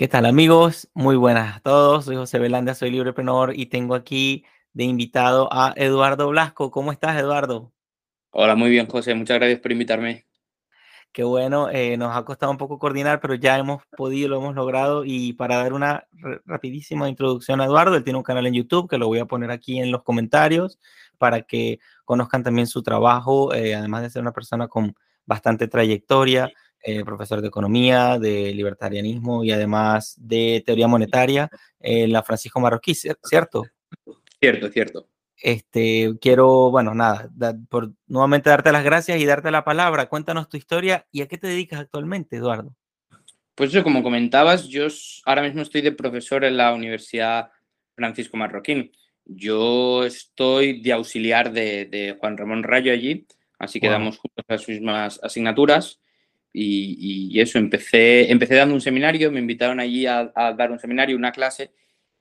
¿Qué tal amigos? Muy buenas a todos. Soy José Belanda, soy libreprenor y tengo aquí de invitado a Eduardo Blasco. ¿Cómo estás, Eduardo? Hola, muy bien, José. Muchas gracias por invitarme. Qué bueno, eh, nos ha costado un poco coordinar, pero ya hemos podido, lo hemos logrado. Y para dar una rapidísima introducción a Eduardo, él tiene un canal en YouTube que lo voy a poner aquí en los comentarios para que conozcan también su trabajo, eh, además de ser una persona con bastante trayectoria, eh, profesor de economía, de libertarianismo y además de teoría monetaria en la Francisco Marroquí, ¿cierto? Cierto, cierto. Este, quiero, bueno, nada, por nuevamente darte las gracias y darte la palabra. Cuéntanos tu historia y a qué te dedicas actualmente, Eduardo. Pues eso, como comentabas, yo ahora mismo estoy de profesor en la Universidad Francisco Marroquín. Yo estoy de auxiliar de, Juan Ramón Rayo allí, así que damos juntos las mismas asignaturas. Y, eso, empecé, empecé dando un seminario, me invitaron allí a, a dar un seminario, una clase,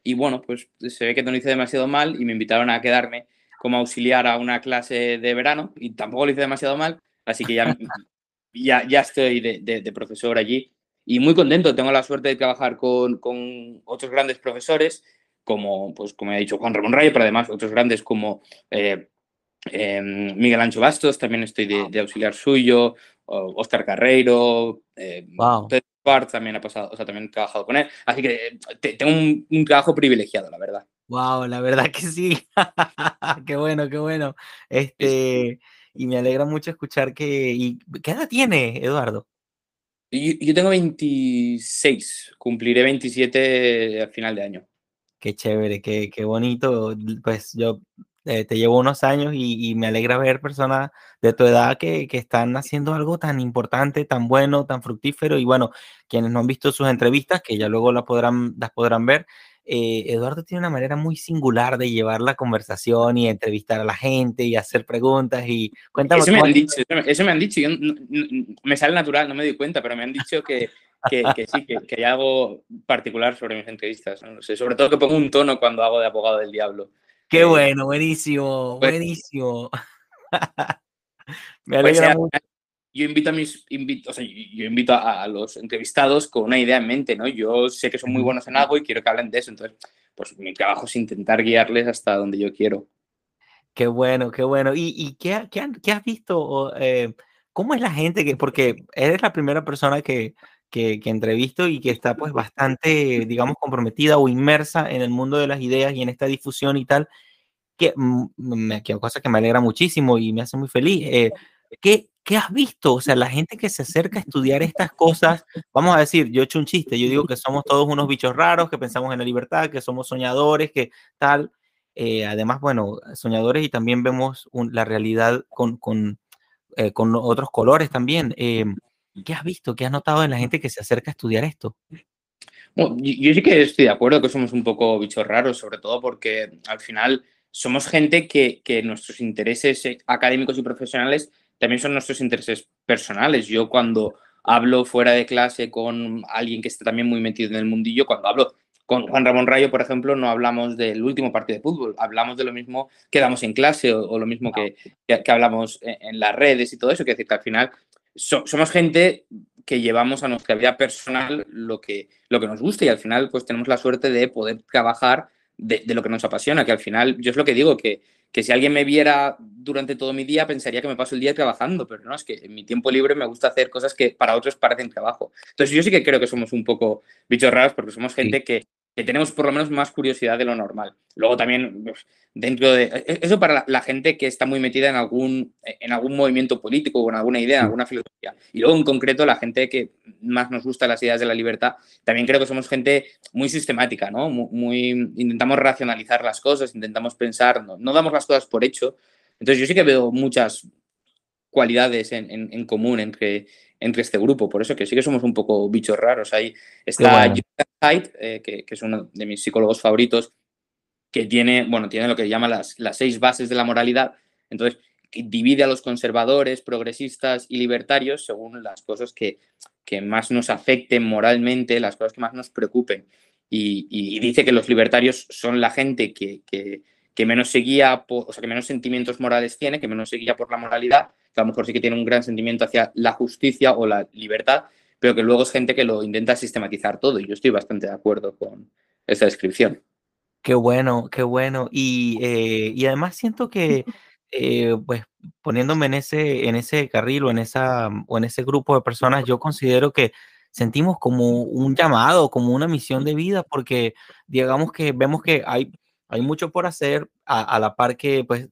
y bueno, pues se ve que no lo hice demasiado mal y me invitaron a quedarme como auxiliar a una clase de verano y tampoco lo hice demasiado mal, así que ya, ya, ya estoy de, profesor allí y muy contento. Tengo la suerte de trabajar con, con otros grandes profesores, como, pues, como ha dicho Juan Ramón Rayo, pero además otros grandes como eh, em, Miguel Ancho Bastos, también estoy de, auxiliar suyo, Oscar Carreiro, eh, también ha pasado, o sea, también he trabajado con él. Así que tengo un, trabajo privilegiado, la verdad. Wow, la verdad que sí. qué bueno, qué bueno. Este, y me alegra mucho escuchar que. Y, ¿Qué edad tiene, Eduardo? Yo, yo tengo 26, cumpliré 27 al final de año. Qué chévere, qué, qué bonito. Pues yo eh, te llevo unos años y, me alegra ver personas de tu edad que, que, están haciendo algo tan importante, tan bueno, tan fructífero. Y bueno, quienes no han visto sus entrevistas, que ya luego las podrán, las podrán ver, eh, Eduardo tiene una manera muy singular de llevar la conversación y entrevistar a la gente y hacer preguntas. Y cuéntame. Eso me han dicho, eso me han dicho. Yo, me sale natural, no me doy cuenta, pero me han dicho que, que, que sí, que, que, hay algo particular sobre mis entrevistas. ¿no? sé, sobre todo que pongo un tono cuando hago de abogado del diablo. Qué bueno, buenísimo, pues buenísimo. Me pues, alegra mucho. Yo invito a mis invito, o sea, yo invito a, los entrevistados con una idea en mente, ¿no? Yo sé que son muy buenos en algo y quiero que hablen de eso. Entonces, pues mi trabajo es intentar guiarles hasta donde yo quiero. Qué bueno, qué bueno. ¿Y, y qué, qué, qué, has visto? Eh, ¿Cómo es la gente que, porque eres la primera persona que, que, que, entrevisto y que está pues bastante, digamos, comprometida o inmersa en el mundo de las ideas y en esta difusión y tal, que, me, que cosa que me alegra muchísimo y me hace muy feliz. Eh, ¿qué, ¿Qué has visto? O sea, la gente que se acerca a estudiar estas cosas, vamos a decir, yo he hecho un chiste, yo digo que somos todos unos bichos raros, que pensamos en la libertad, que somos soñadores, que tal. Eh, además, bueno, soñadores y también vemos la realidad con, con, eh, con otros colores también. ¿Qué has visto? ¿Qué has notado en la gente que se acerca a estudiar esto? Bueno, yo sí que estoy de acuerdo que somos un poco bichos raros, sobre todo porque al final somos gente que, que nuestros intereses académicos y profesionales también son nuestros intereses personales. Yo cuando hablo fuera de clase con alguien que está también muy metido en el mundillo, cuando hablo con Juan Ramón Rayo, por ejemplo, no hablamos del último partido de fútbol, hablamos de lo mismo que damos en clase o, lo mismo que, que, hablamos en, en, las redes y todo eso, que decir que al final somos gente que llevamos a nuestra vida personal lo que, lo que nos gusta y al final pues tenemos la suerte de poder trabajar de, lo que nos apasiona, que al final yo es lo que digo, que, que si alguien me viera durante todo mi día pensaría que me paso el día trabajando, pero no, es que en mi tiempo libre me gusta hacer cosas que para otros parecen trabajo. Entonces yo sí que creo que somos un poco bichos raros porque somos gente que, que tenemos por lo menos más curiosidad de lo normal. Luego también, pues, dentro de... E, eso para la, gente que está muy metida en algún, en algún movimiento político o en alguna idea, en alguna filosofía. Y luego, en concreto, la gente que más nos gusta las ideas de la libertad, también creo que somos gente muy sistemática, ¿no? Muy, intentamos racionalizar las cosas, intentamos pensar, no, no, damos las cosas por hecho. Entonces, yo sí que veo muchas cualidades en, en, en común entre entre este grupo. Por eso que sí que somos un poco bichos raros. Ahí está Jonathan eh, que, es uno de mis psicólogos favoritos, que tiene, bueno, tiene lo que llama las, las seis bases de la moralidad. Entonces, divide a los conservadores, progresistas y libertarios según las cosas que, que más nos afecten moralmente, las cosas que más nos preocupen. Y, dice que los libertarios son la gente que, que, que menos se guía, o sea, que menos sentimientos morales tiene, que menos se guía por la moralidad, a lo mejor sí que tiene un gran sentimiento hacia la justicia o la libertad, pero que luego es gente que lo intenta sistematizar todo y yo estoy bastante de acuerdo con esta descripción. Qué bueno, qué bueno. Y, eh, y además siento que, eh, pues, poniéndome en ese, en ese carril o en, esa, o en ese grupo de personas, yo considero que sentimos como un llamado, como una misión de vida, porque digamos que vemos que hay, hay mucho por hacer a, a la par que, pues,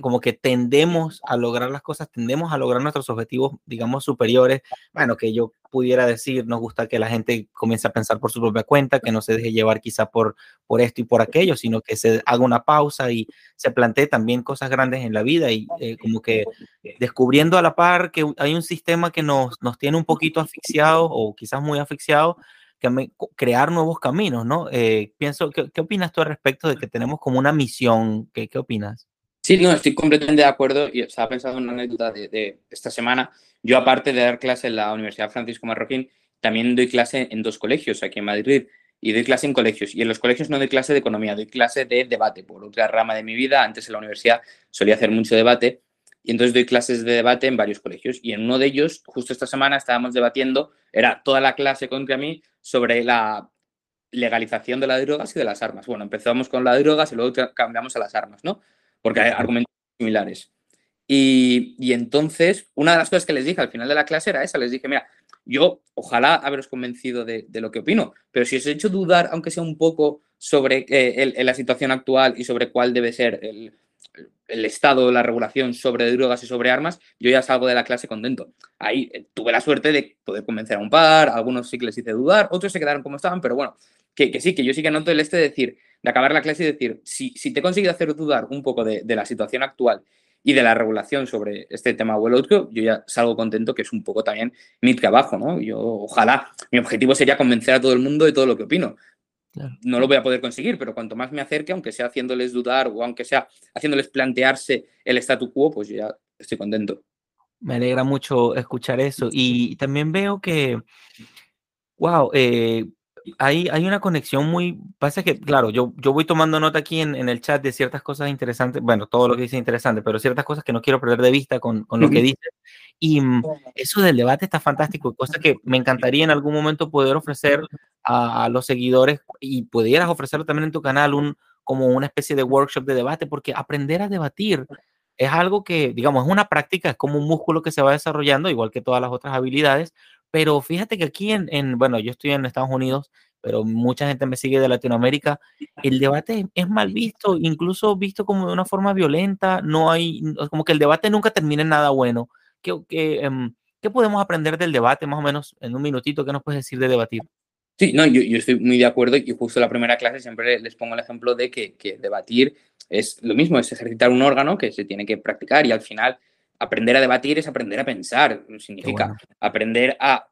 como que tendemos a lograr las cosas, tendemos a lograr nuestros objetivos, digamos, superiores. Bueno, que yo pudiera decir, nos gusta que la gente comience a pensar por su propia cuenta, que no se deje llevar quizá por, por esto y por aquello, sino que se haga una pausa y se plantee también cosas grandes en la vida y eh, como que descubriendo a la par que hay un sistema que nos, nos tiene un poquito asfixiados o quizás muy asfixiados, que crear nuevos caminos, ¿no? Eh, pienso, ¿qué, ¿qué, opinas tú al respecto de que tenemos como una misión? ¿Qué, qué opinas? Sí, no, estoy completamente de acuerdo y estaba pensando en una anécdota de, esta semana. Yo, aparte de dar clase en la Universidad Francisco Marroquín, también doy clase en dos colegios aquí en Madrid y doy clase en colegios. Y en los colegios no doy clase de economía, doy clase de debate, por otra rama de mi vida. Antes en la universidad solía hacer mucho debate y entonces doy clases de debate en varios colegios. Y en uno de ellos, justo esta semana, estábamos debatiendo, era toda la clase contra mí sobre la legalización de las drogas y de las armas. Bueno, empezamos con las drogas y luego cambiamos a las armas, ¿no? Porque hay argumentos similares. Y, y, entonces, una de las cosas que les dije al final de la clase era esa, les dije, mira, yo ojalá haberos convencido de, de lo que opino, pero si os he hecho dudar, aunque sea un poco, sobre eh, el, la situación actual y sobre cuál debe ser el, el estado, la regulación sobre drogas y sobre armas, yo ya salgo de la clase contento. Ahí eh, tuve la suerte de poder convencer a un par, algunos sí que les hice dudar, otros se quedaron como estaban, pero bueno, que, que sí, que yo sí que noto el este de decir, de acabar la clase y decir, si, si te he conseguido hacer dudar un poco de, de, la situación actual y de la regulación sobre este tema o el otro, yo ya salgo contento, que es un poco también mi trabajo, ¿no? Yo, ojalá, mi objetivo sería convencer a todo el mundo de todo lo que opino. Claro. No lo voy a poder conseguir, pero cuanto más me acerque, aunque sea haciéndoles dudar o aunque sea haciéndoles plantearse el statu quo, pues yo ya estoy contento. Me alegra mucho escuchar eso. Y también veo que, wow, eh, hay, hay una conexión muy, pasa que, claro, yo, yo voy tomando nota aquí en, en, el chat de ciertas cosas interesantes, bueno, todo lo que dice interesante, pero ciertas cosas que no quiero perder de vista con, con lo que dice. Y mm, eso del debate está fantástico, cosa que me encantaría en algún momento poder ofrecer a, a los seguidores y pudieras ofrecerlo también en tu canal, un, como una especie de workshop de debate, porque aprender a debatir es algo que, digamos, es una práctica, es como un músculo que se va desarrollando, igual que todas las otras habilidades, pero fíjate que aquí en, en, bueno, yo estoy en Estados Unidos, pero mucha gente me sigue de Latinoamérica, el debate es mal visto, incluso visto como de una forma violenta, no hay, como que el debate nunca termina en nada bueno. ¿Qué, qué, um, ¿qué podemos aprender del debate, más o menos, en un minutito? ¿Qué nos puedes decir de debatir? Sí, no, yo, yo, estoy muy de acuerdo y justo en la primera clase siempre les pongo el ejemplo de que, que debatir es lo mismo, es ejercitar un órgano que se tiene que practicar y al final aprender a debatir es aprender a pensar, significa bueno. aprender a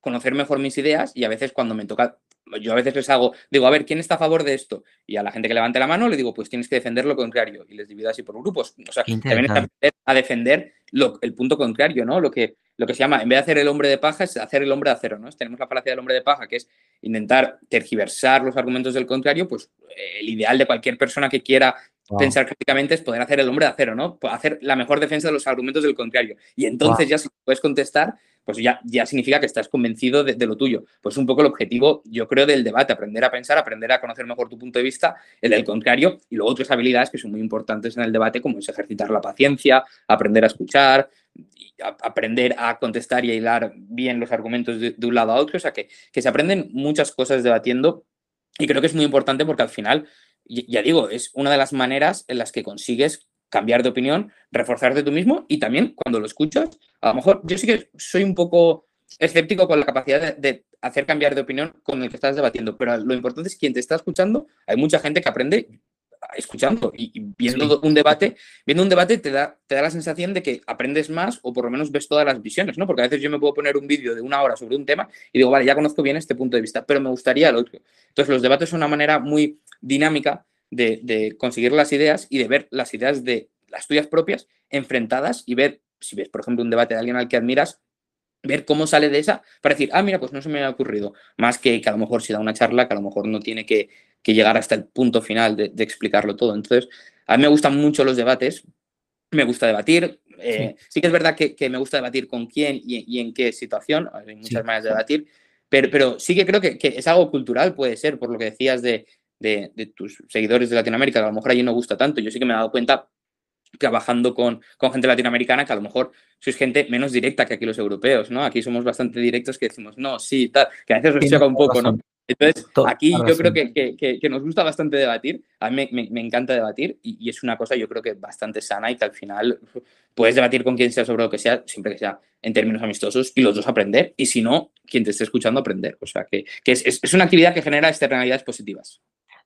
conocer mejor mis ideas y a veces cuando me toca, yo a veces les hago, digo, a ver, ¿quién está a favor de esto? Y a la gente que levante la mano le digo, pues tienes que defender lo contrario y les divido así por grupos. O sea, también es aprender a defender lo, el punto contrario, ¿no? Lo que, lo que se llama, en vez de hacer el hombre de paja, es hacer el hombre de acero, ¿no? Tenemos la falacia del hombre de paja, que es intentar tergiversar los argumentos del contrario, pues el ideal de cualquier persona que quiera wow. pensar críticamente es poder hacer el hombre de acero, ¿no? Hacer la mejor defensa de los argumentos del contrario. Y entonces wow. ya si puedes contestar, pues ya, ya significa que estás convencido de, de, lo tuyo. Pues un poco el objetivo, yo creo, del debate, aprender a pensar, aprender a conocer mejor tu punto de vista, el del contrario, y luego otras habilidades que son muy importantes en el debate, como es ejercitar la paciencia, aprender a escuchar, a, aprender a contestar y a hilar bien los argumentos de, de un lado a otro. O sea, que, que se aprenden muchas cosas debatiendo y creo que es muy importante porque al final ya digo, es una de las maneras en las que consigues cambiar de opinión, reforzarte tú mismo y también cuando lo escuchas, a lo mejor yo sí que soy un poco escéptico con la capacidad de, hacer cambiar de opinión con el que estás debatiendo, pero lo importante es quien te está escuchando, hay mucha gente que aprende escuchando y, y viendo sí. un debate, viendo un debate te da, te da la sensación de que aprendes más o por lo menos ves todas las visiones, ¿no? Porque a veces yo me puedo poner un vídeo de una hora sobre un tema y digo, vale, ya conozco bien este punto de vista, pero me gustaría el otro. Entonces los debates son una manera muy dinámica de, de, conseguir las ideas y de ver las ideas de las tuyas propias enfrentadas y ver, si ves, por ejemplo, un debate de alguien al que admiras, ver cómo sale de esa para decir, ah, mira, pues no se me ha ocurrido. Más que que a lo mejor si da una charla, que a lo mejor no tiene que, que llegar hasta el punto final de, de, explicarlo todo. Entonces, a mí me gustan mucho los debates, me gusta debatir, Eh, sí. que es verdad que, me gusta debatir con quién y, en qué situación, hay muchas maneras de debatir, pero, pero sí que creo que, es algo cultural, puede ser, por lo que decías de, de, tus seguidores de Latinoamérica, que a lo mejor allí no gusta tanto. Yo sí que me he dado cuenta trabajando con, con, gente latinoamericana que a lo mejor sois gente menos directa que aquí los europeos, ¿no? Aquí somos bastante directos que decimos, no, sí, tal, que a veces nos choca un poco, ¿no? Entonces, aquí yo creo que, que, nos gusta bastante debatir, a mí me, me, encanta debatir y, es una cosa yo creo que bastante sana y que al final puedes debatir con quien sea sobre lo que sea, siempre que sea en términos amistosos y los dos aprender y si no, quien te esté escuchando aprender. O sea, que, es, es, una actividad que genera externalidades positivas.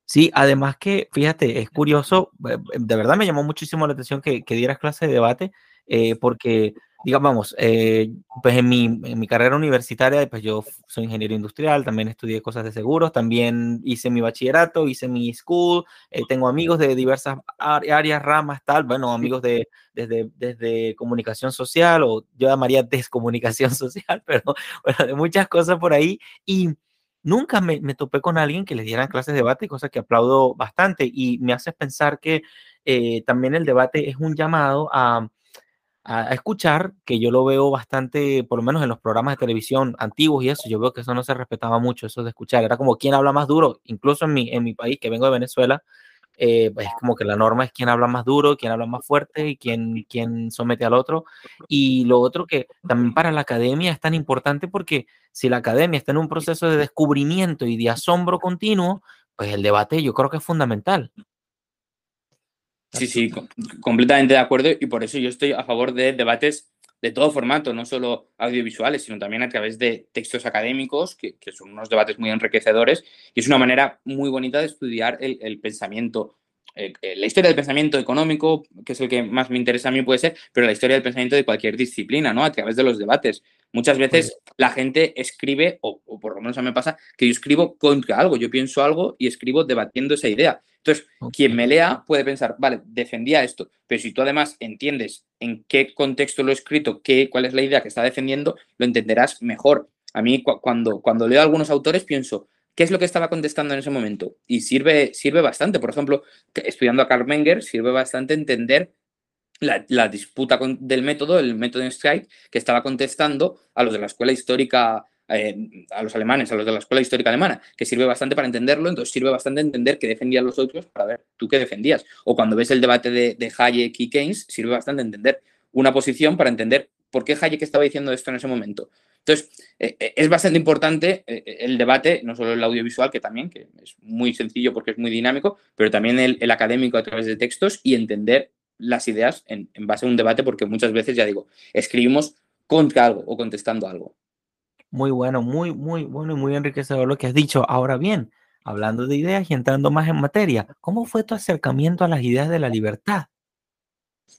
Sí, además que, fíjate, es curioso, eh, de verdad me llamó muchísimo la atención que, que dieras clase de debate, eh, porque, digamos, eh, pues en mi, en mi, carrera universitaria, pues yo soy ingeniero industrial, también estudié cosas de seguros, también hice mi bachillerato, hice mi school, tengo amigos de diversas áreas, ramas, tal, bueno, amigos de, desde, desde comunicación social, o yo llamaría descomunicación social, pero bueno, de muchas cosas por ahí, y nunca me, topé con alguien que le dieran clases de debate, cosa que aplaudo bastante y me hace pensar que eh, también el debate es un llamado a, escuchar, que yo lo veo bastante, por lo menos en los programas de televisión antiguos y eso, yo veo que eso no se respetaba mucho, eso de escuchar, era como quién habla más duro, incluso en mi, en mi país, que vengo de Venezuela, eh, pues como que la norma es quién habla más duro, quién habla más fuerte y quién, quién somete al otro. Y lo otro que también para la academia es tan importante porque si la academia está en un proceso de descubrimiento y de asombro continuo, pues el debate yo creo que es fundamental. Sí, sí, completamente de acuerdo y por eso yo estoy a favor de debates de todo formato, no solo audiovisuales, sino también a través de textos académicos, que, son unos debates muy enriquecedores, y es una manera muy bonita de estudiar el, pensamiento, la historia del pensamiento económico, que es el que más me interesa a mí puede ser, pero la historia del pensamiento de cualquier disciplina, ¿no? A través de los debates. Muchas veces la gente escribe, o, o por lo menos a mí me pasa, que yo escribo contra algo, yo pienso algo y escribo debatiendo esa idea. Entonces, quien me lea puede pensar, vale, defendía esto, pero si tú además entiendes en qué contexto lo he escrito, qué, cuál es la idea que está defendiendo, lo entenderás mejor. A mí cuando, cuando leo a algunos autores pienso, ¿qué es lo que estaba contestando en ese momento? Y sirve, sirve bastante. Por ejemplo, estudiando a Karl Menger, sirve bastante entender la, disputa del método, el método en Strike, que estaba contestando a los de la escuela histórica eh, a los alemanes, a los de la escuela histórica alemana, que sirve bastante para entenderlo, entonces sirve bastante entender qué defendían los otros para ver tú qué defendías. O cuando ves el debate de, Hayek y Keynes, sirve bastante entender una posición para entender por qué Hayek estaba diciendo esto en ese momento. Entonces, eh, eh, es bastante importante el debate, no solo el audiovisual, que también, que es muy sencillo porque es muy dinámico, pero también el, académico a través de textos y entender las ideas en, en, base a un debate, porque muchas veces, ya digo, escribimos contra algo o contestando algo. Muy bueno, muy, muy bueno y muy enriquecedor lo que has dicho. Ahora bien, hablando de ideas y entrando más en materia, ¿cómo fue tu acercamiento a las ideas de la libertad?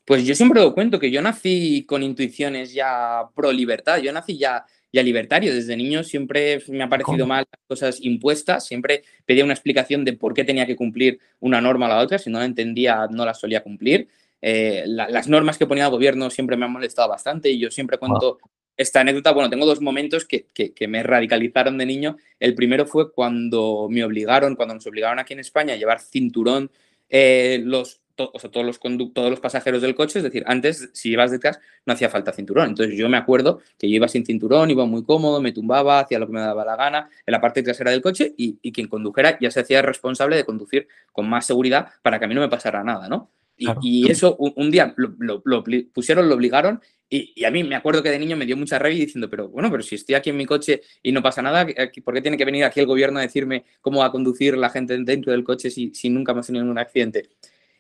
Pues yo siempre lo cuento que yo nací con intuiciones ya pro libertad, yo nací ya, ya libertario, desde niño siempre me ha parecido mal las cosas impuestas, siempre pedía una explicación de por qué tenía que cumplir una norma a la otra, si no la entendía no la solía cumplir. Eh, las normas que ponía el gobierno siempre me han molestado bastante y yo siempre cuento esta anécdota, bueno, tengo dos momentos que, me radicalizaron de niño. El primero fue cuando me obligaron, cuando nos obligaron aquí en España a llevar cinturón eh, los, o sea, todos, los todos los pasajeros del coche, es decir, antes si ibas detrás no hacía falta cinturón. Entonces yo me acuerdo que yo iba sin cinturón, iba muy cómodo, me tumbaba, hacía lo que me daba la gana en la parte trasera del coche y, quien condujera ya se hacía responsable de conducir con más seguridad para que a mí no me pasara nada, ¿no? Y, eso un, día lo, pusieron, lo obligaron y, a mí me acuerdo que de niño me dio mucha rabia diciendo, pero bueno, pero si estoy aquí en mi coche y no pasa nada, ¿por qué tiene que venir aquí el gobierno a decirme cómo va a conducir la gente dentro del coche si, si nunca hemos tenido un accidente?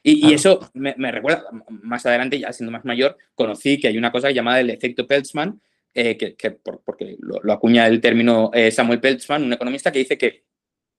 Y, eso me, recuerda, más adelante, ya siendo más mayor, conocí que hay una cosa llamada el efecto Peltzman, eh, que, porque lo, acuña el término eh, Samuel Peltzman, un economista que dice que,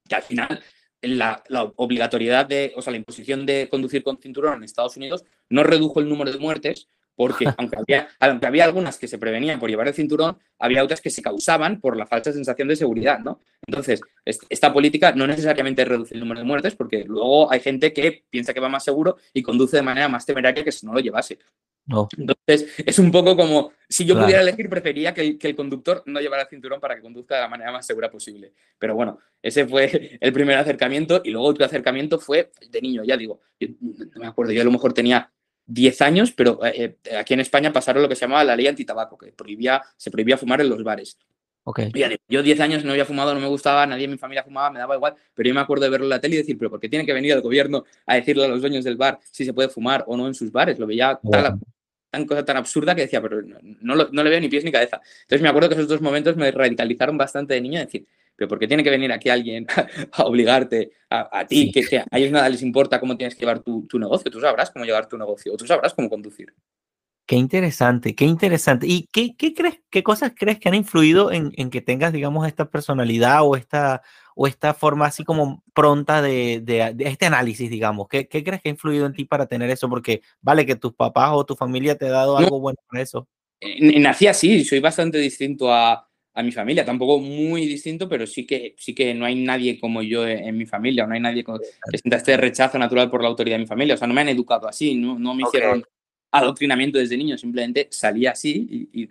que al final la, obligatoriedad de, o sea, la imposición de conducir con cinturón en Estados Unidos no redujo el número de muertes, porque aunque había, aunque había algunas que se prevenían por llevar el cinturón, había otras que se causaban por la falsa sensación de seguridad, ¿no? Entonces, esta política no necesariamente reduce el número de muertes, porque luego hay gente que piensa que va más seguro y conduce de manera más temeraria que si no lo llevase. No. Entonces, es un poco como, si yo pudiera elegir, prefería que el, conductor no llevara el cinturón para que conduzca de la manera más segura posible. Pero bueno, ese fue el primer acercamiento y luego otro acercamiento fue de niño, ya digo, no me acuerdo, yo a lo mejor tenía 10 años, pero eh, eh, aquí en España pasaron lo que se llamaba la ley antitabaco, que prohibía, se prohibía fumar en los bares. Okay. Yo 10 años no había fumado, no me gustaba, nadie en mi familia fumaba, me daba igual, pero yo me acuerdo de verlo en la tele y decir, pero ¿por qué tiene que venir el gobierno a decirle a los dueños del bar si se puede fumar o no en sus bares? Lo veía tan, cosa tan absurda que decía, pero no, no, le veo ni pies ni cabeza. Entonces me acuerdo que esos dos momentos me radicalizaron bastante de niño, decir, pero ¿por qué tiene que venir aquí alguien a obligarte a, ti, que, a ellos nada les importa cómo tienes que llevar tu, tu negocio? Tú sabrás cómo llevar tu negocio o tú sabrás cómo conducir. Qué interesante, qué interesante. ¿Y qué, qué crees, qué cosas crees que han influido en, en, que tengas, digamos, esta personalidad o esta, o esta forma así como pronta de, de, este análisis, digamos? ¿Qué, ¿Qué, crees que ha influido en ti para tener eso? Porque vale que tus papás o tu familia te ha dado algo bueno para eso. Nací así, soy bastante distinto a, a, mi familia, tampoco muy distinto, pero sí que, sí que no hay nadie como yo en, mi familia, no hay nadie que sienta este rechazo natural por la autoridad de mi familia, o sea, no me han educado así, no, no me hicieron adoctrinamiento desde niño, simplemente salía así y,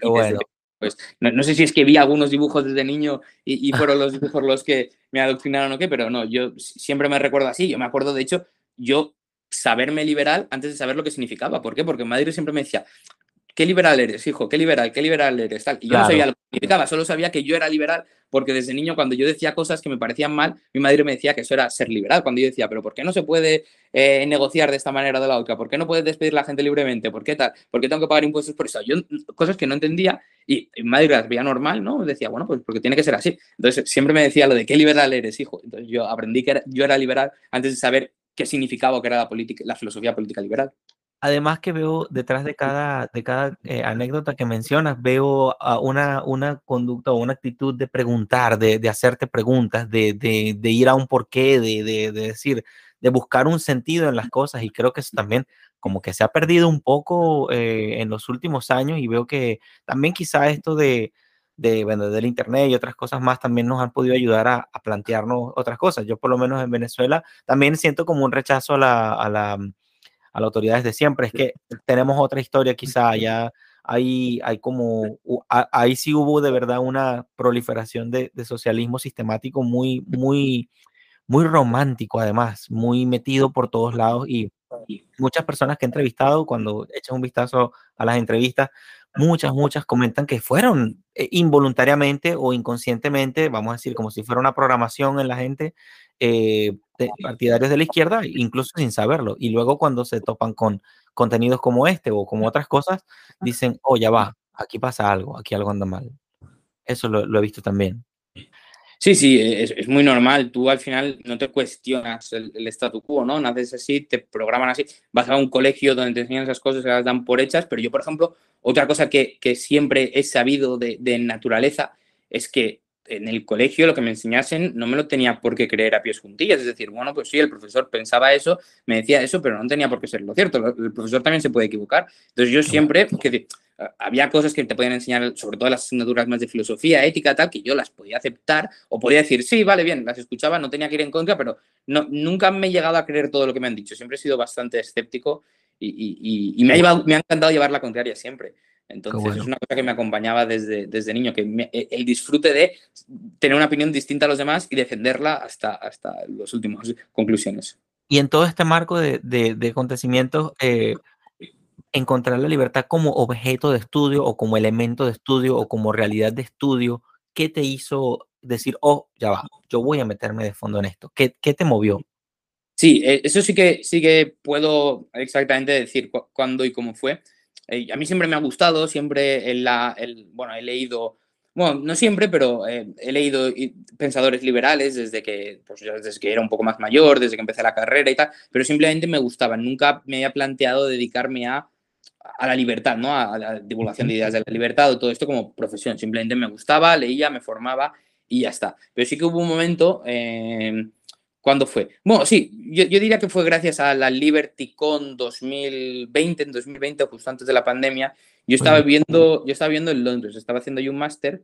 pues no, sé si es que vi algunos dibujos desde niño y, fueron los dibujos los que me adoctrinaron o qué, pero no, yo siempre me recuerdo así, yo me acuerdo de hecho, yo saberme liberal antes de saber lo que significaba, ¿por qué? Porque en Madrid siempre me decía, ¿qué liberal eres, hijo? ¿Qué liberal? ¿Qué liberal eres? Tal. Y yo no sabía lo que significaba, solo sabía que yo era liberal porque desde niño cuando yo decía cosas que me parecían mal, mi madre me decía que eso era ser liberal. Cuando yo decía, pero ¿por qué no se puede eh, negociar de esta manera de la otra? ¿Por qué no puedes despedir a la gente libremente? ¿Por qué tal? ¿Por qué tengo que pagar impuestos por eso? Yo cosas que no entendía y mi madre las veía normal, ¿no? Decía, bueno, pues porque tiene que ser así. Entonces siempre me decía lo de qué liberal eres, hijo. Entonces yo aprendí que yo era liberal antes de saber qué significaba o qué era la, política, la filosofía política liberal. Además que veo detrás de cada, de cada eh, anécdota que mencionas, veo una, una conducta o una actitud de preguntar, de, de hacerte preguntas, de, de, de, ir a un porqué, de, de, decir, de buscar un sentido en las cosas. Y creo que eso también como que se ha perdido un poco eh, en los últimos años y veo que también quizá esto de, de, bueno, del Internet y otras cosas más también nos han podido ayudar a, a, plantearnos otras cosas. Yo por lo menos en Venezuela también siento como un rechazo a la, a la a las autoridades de siempre. Es que tenemos otra historia quizá, ya hay, hay como, ahí sí hubo de verdad una proliferación de, socialismo sistemático muy, muy, muy romántico además, muy metido por todos lados y muchas personas que he entrevistado, cuando echan un vistazo a las entrevistas, muchas, muchas comentan que fueron eh, involuntariamente o inconscientemente, vamos a decir, como si fuera una programación en la gente, eh, partidarios de la izquierda, incluso sin saberlo. Y luego cuando se topan con contenidos como este o como otras cosas, dicen, oh, ya va, aquí pasa algo, aquí algo anda mal. Eso lo, he visto también. Sí, sí, es, muy normal. Tú al final no te cuestionas el, el, statu quo, ¿no? Naces así, te programan así. Vas a un colegio donde te enseñan esas cosas, se las dan por hechas. Pero yo, por ejemplo, otra cosa que, que siempre he sabido de, de naturaleza es que en el colegio lo que me enseñasen no me lo tenía por qué creer a pies juntillas. Es decir, bueno, pues sí, el profesor pensaba eso, me decía eso, pero no tenía por qué ser lo cierto. El profesor también se puede equivocar. Entonces yo siempre, que había cosas que te podían enseñar, sobre todo las asignaturas más de filosofía, ética, tal, que yo las podía aceptar o podía decir, sí, vale, bien, las escuchaba, no tenía que ir en contra, pero no, nunca me he llegado a creer todo lo que me han dicho. Siempre he sido bastante escéptico y, me, ha me ha encantado llevar la contraria siempre. Entonces, es una cosa que me acompañaba desde, desde niño, que e, el disfrute de tener una opinión distinta a los demás y defenderla hasta, hasta las últimas conclusiones. Y en todo este marco de, de, acontecimientos, eh, encontrar la libertad como objeto de estudio o como elemento de estudio o como realidad de estudio, ¿qué te hizo decir, oh, ya va, yo voy a meterme de fondo en esto? ¿Qué, qué te movió? Sí, eh, eso sí que, sí que puedo exactamente decir cuándo y cómo fue. Eh, a mí siempre me ha gustado, siempre en la, el, bueno, he leído, bueno, no siempre, pero eh, he leído pensadores liberales desde que, pues, desde que era un poco más mayor, desde que empecé la carrera y tal, pero simplemente me gustaban. Nunca me había planteado dedicarme a, a la libertad, ¿no? A, la divulgación de ideas de la libertad o todo esto como profesión. Simplemente me gustaba, leía, me formaba y ya está. Pero sí que hubo un momento... Eh, ¿Cuándo fue? Bueno, sí, yo, diría que fue gracias a la LibertyCon 2020, en 2020, justo antes de la pandemia. Yo estaba viendo, yo estaba viendo en Londres, estaba haciendo yo un máster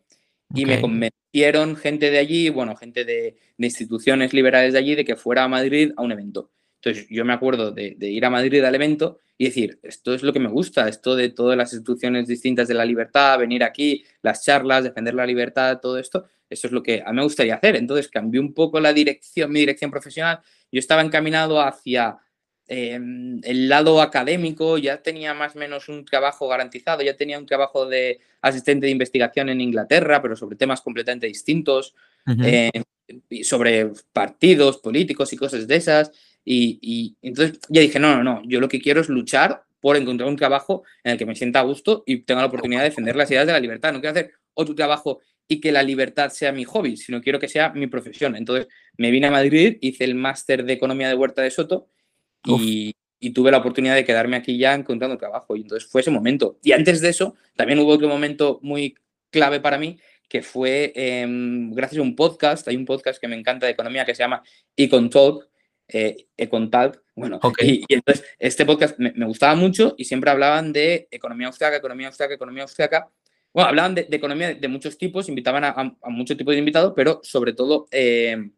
y me convencieron gente de allí, bueno, gente de, instituciones liberales de allí, de que fuera a Madrid a un evento. Entonces yo me acuerdo de, de, ir a Madrid al evento y decir, esto es lo que me gusta, esto de todas las instituciones distintas de la libertad, venir aquí, las charlas, defender la libertad, todo esto, eso es lo que a mí me gustaría hacer. Entonces cambié un poco la dirección, mi dirección profesional. Yo estaba encaminado hacia em, el lado académico, ya tenía más o menos un trabajo garantizado, ya tenía un trabajo de asistente de investigación en Inglaterra, pero sobre temas completamente distintos, eh, sobre partidos políticos y cosas de esas. Y, y, entonces ya dije, no, no, no, yo lo que quiero es luchar por encontrar un trabajo en el que me sienta a gusto y tenga la oportunidad de defender las ideas de la libertad. No quiero hacer otro trabajo y que la libertad sea mi hobby, sino quiero que sea mi profesión. Entonces me vine a Madrid, hice el máster de Economía de Huerta de Soto y, tuve la oportunidad de quedarme aquí ya encontrando trabajo. Y entonces fue ese momento. Y antes de eso, también hubo otro momento muy clave para mí, que fue em, gracias a un podcast, hay un podcast que me encanta de economía que se llama Econ Talk, eh, Econ Talk, bueno, y, entonces este podcast me, me, gustaba mucho y siempre hablaban de economía austriaca, economía austriaca, economía austriaca, bueno, hablaban de, economía de, muchos tipos, invitaban a, muchos tipos de invitados, pero sobre todo eh,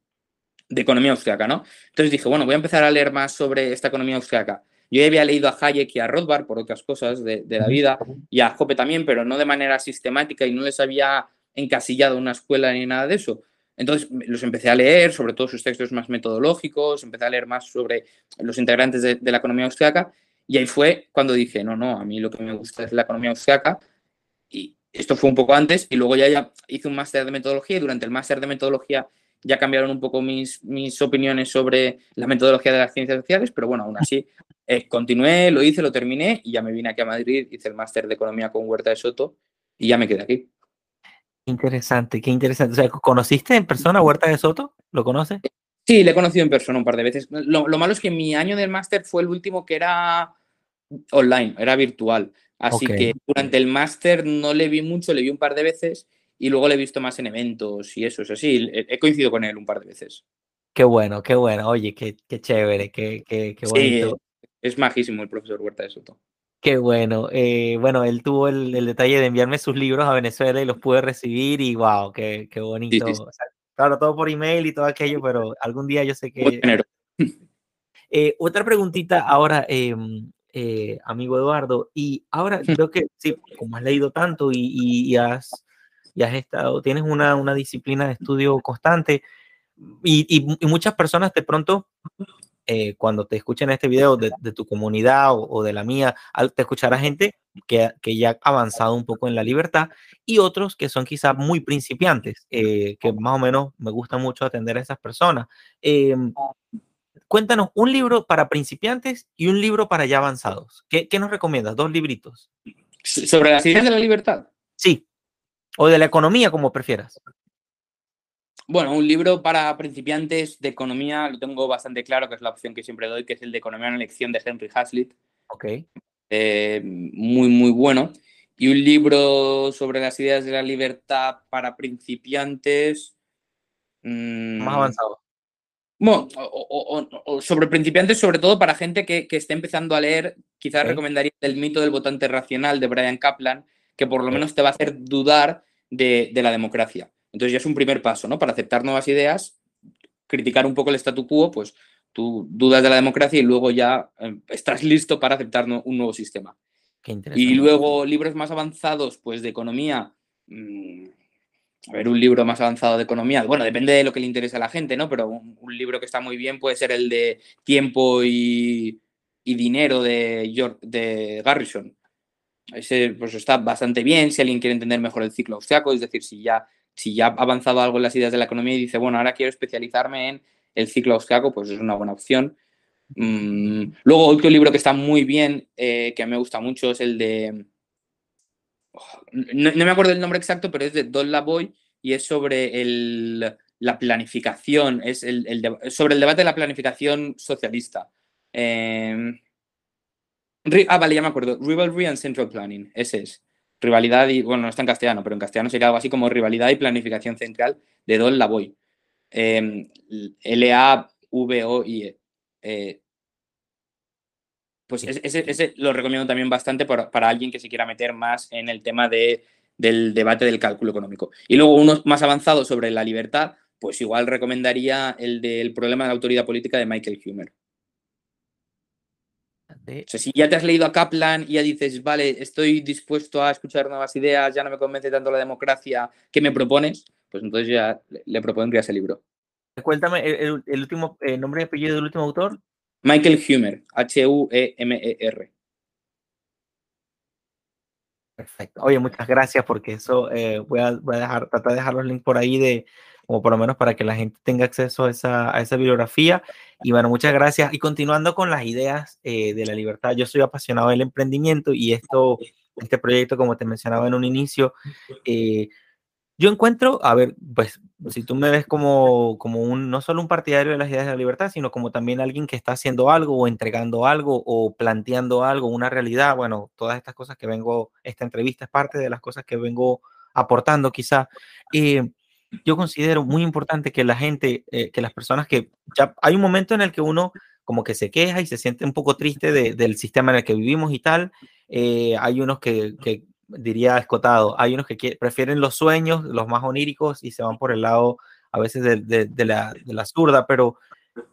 de economía austriaca, ¿no? Entonces dije, bueno, voy a empezar a leer más sobre esta economía austriaca. Yo ya había leído a Hayek y a Rothbard por otras cosas de, la vida, y a Hoppe también, pero no de manera sistemática y no les había encasillado una escuela ni nada de eso. Entonces los empecé a leer, sobre todo sus textos más metodológicos, empecé a leer más sobre los integrantes de, de la economía austriaca, y ahí fue cuando dije, no, no, a mí lo que me gusta es la economía austriaca, y, esto fue un poco antes y luego ya, ya hice un máster de metodología y durante el máster de metodología ya cambiaron un poco mis, mis opiniones sobre la metodología de las ciencias sociales, pero bueno, aún así eh, continué, lo hice, lo terminé y ya me vine aquí a Madrid, hice el máster de economía con Huerta de Soto y ya me quedé aquí. Interesante, qué interesante. O sea, ¿conociste en persona a Huerta de Soto? ¿Lo conoces? Sí, le he conocido en persona un par de veces. Lo, lo malo es que mi año del máster fue el último que era online, era virtual. Así que durante el máster no le vi mucho, le vi un par de veces y luego le he visto más en eventos y eso, es así, he coincidido con él un par de veces. Qué bueno, qué bueno, oye, qué, qué chévere, qué, qué, qué bonito. es majísimo el profesor Huerta de Soto. Qué bueno. Eh, bueno, él tuvo el, detalle de enviarme sus libros a Venezuela y los pude recibir y wow, qué, qué bonito. claro, todo por email y todo aquello, pero algún día yo sé que... Eh, otra preguntita ahora, em, eh, amigo Eduardo. Y ahora creo que, sí, como has leído tanto y, has, has estado, tienes una, una, disciplina de estudio constante y, muchas personas de pronto, eh, cuando te escuchen este video de, tu comunidad o, de la mía, te escuchará gente que, que, ya ha avanzado un poco en la libertad y otros que son quizás muy principiantes, eh, que más o menos me gusta mucho atender a esas personas. Cuéntanos un libro para principiantes y un libro para ya avanzados. ¿Qué, nos recomiendas? Dos libritos. ¿Sobre las ideas de la libertad? Sí. O de la economía, como prefieras. Bueno, un libro para principiantes de economía lo tengo bastante claro, que es la opción que siempre doy, que es el de Economía en elección de Henry Hazlitt. Ok. Eh, muy, muy bueno. Y un libro sobre las ideas de la libertad para principiantes. Mmm, Más avanzado. Bueno, o, sobre principiantes, sobre todo para gente que, que esté empezando a leer, quizás recomendaría El mito del votante racional de Brian Kaplan, que por lo menos te va a hacer dudar de, la democracia. Entonces ya es un primer paso, ¿no? Para aceptar nuevas ideas, criticar un poco el statu quo, pues tú dudas de la democracia y luego ya em, estás listo para aceptar un nuevo sistema. y luego libros más avanzados, pues de economía, mm, a ver, un libro más avanzado de economía, bueno, depende de lo que le interese a la gente, ¿no? Pero un, libro que está muy bien puede ser el de Tiempo y, Dinero de, de Garrison. Ese pues está bastante bien si alguien quiere entender mejor el ciclo austriaco, es decir, si ya, si ya ha avanzado algo en las ideas de la economía y dice, bueno, ahora quiero especializarme en el ciclo austriaco, pues es una buena opción. Mm, luego, otro libro que está muy bien, eh, que me gusta mucho, es el de no, me acuerdo el nombre exacto, pero es de Don Lavoy y es sobre el, la planificación, es el, sobre el debate de la planificación socialista. Em, ah, vale, ya me acuerdo. Rivalry and Central Planning, ese es. Rivalidad y, bueno, no está en castellano, pero en castellano sería algo así como Rivalidad y Planificación Central de Don Lavoy. Eh, L-A-V-O-I-E. Eh, pues ese, lo recomiendo también bastante para, alguien que se quiera meter más en el tema de, del debate del cálculo económico. Y luego uno más avanzado sobre la libertad, pues igual recomendaría el del problema de la autoridad política de Michael Humer. O sea, si ya te has leído a Kaplan y ya dices, vale, estoy dispuesto a escuchar nuevas ideas, ya no me convence tanto la democracia, ¿qué me propones? Pues entonces ya le propondría ese libro. Cuéntame el, último el nombre y apellido del último autor. Michael Humer, H-U-E-M-E-R. Perfecto. Oye, muchas gracias porque eso eh, voy, a, dejar, tratar de dejar los links por ahí de, como por lo menos para que la gente tenga acceso a esa, bibliografía. Y bueno, muchas gracias. Y continuando con las ideas eh, de la libertad, yo soy apasionado del emprendimiento y esto, este proyecto, como te mencionaba en un inicio, eh, yo encuentro, a ver, pues si tú me ves como, como un, no solo un partidario de las ideas de la libertad, sino como también alguien que está haciendo algo o entregando algo o planteando algo, una realidad, bueno, todas estas cosas que vengo, esta entrevista es parte de las cosas que vengo aportando quizá. Eh, yo considero muy importante que la gente, eh, que las personas que ya hay un momento en el que uno como que se queja y se siente un poco triste del sistema en el que vivimos y tal. Eh, hay unos que, que diría escotado. Hay unos que prefieren los sueños, los más oníricos, y se van por el lado a veces de, la, zurda, pero,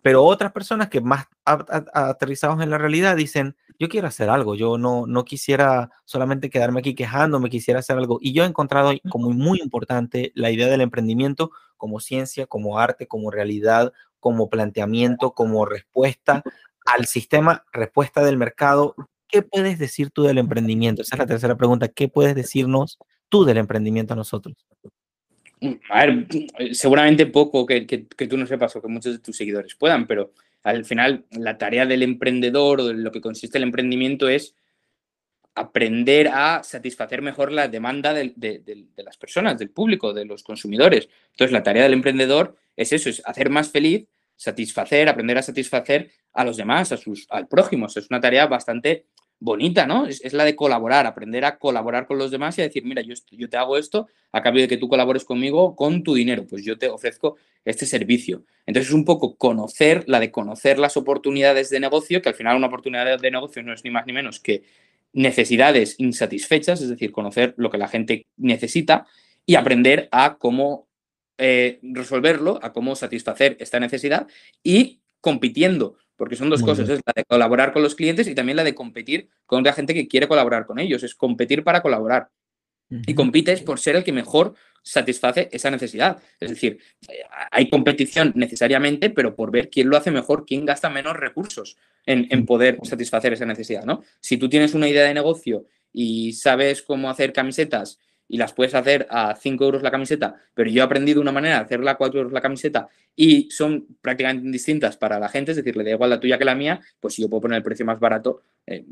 pero otras personas que más aterrizados en la realidad dicen, yo quiero hacer algo, yo no, no quisiera solamente quedarme aquí quejándome, quisiera hacer algo. Y yo he encontrado como muy importante la idea del emprendimiento como ciencia, como arte, como realidad, como planteamiento, como respuesta al sistema, respuesta del mercado ¿qué puedes decir tú del emprendimiento? Esa es la tercera pregunta. ¿Qué puedes decirnos tú del emprendimiento a nosotros? Mm, a ver, mm, seguramente poco que, tú no sepas o que muchos de tus seguidores puedan, pero al final la tarea del emprendedor o de lo que consiste el emprendimiento es aprender a satisfacer mejor la demanda de, de, las personas, del público, de los consumidores. Entonces, la tarea del emprendedor es eso, es hacer más feliz, satisfacer, aprender a satisfacer a los demás, a sus, al prójimo. Es una tarea bastante bonita, ¿no? Es, la de colaborar, aprender a colaborar con los demás y a decir, mira, yo, yo te hago esto a cambio de que tú colabores conmigo con tu dinero, pues yo te ofrezco este servicio. Entonces es un poco conocer, la de conocer las oportunidades de negocio, que al final una oportunidad de negocio no es ni más ni menos que necesidades insatisfechas, es decir, conocer lo que la gente necesita y aprender a cómo eh, resolverlo, a cómo satisfacer esta necesidad y compitiendo porque son dos cosas, es la de colaborar con los clientes y también la de competir con otra gente que quiere colaborar con ellos, es competir para colaborar. Y compites por ser el que mejor satisface esa necesidad. Es decir, hay competición necesariamente, pero por ver quién lo hace mejor, quién gasta menos recursos en, en poder satisfacer esa necesidad. ¿no? Si tú tienes una idea de negocio y sabes cómo hacer camisetas y las puedes hacer a 5 euros la camiseta, pero yo he aprendido una manera de hacerla a 4 euros la camiseta y son prácticamente distintas para la gente, es decir, le da igual la tuya que la mía, pues si yo puedo poner el precio más barato, eh,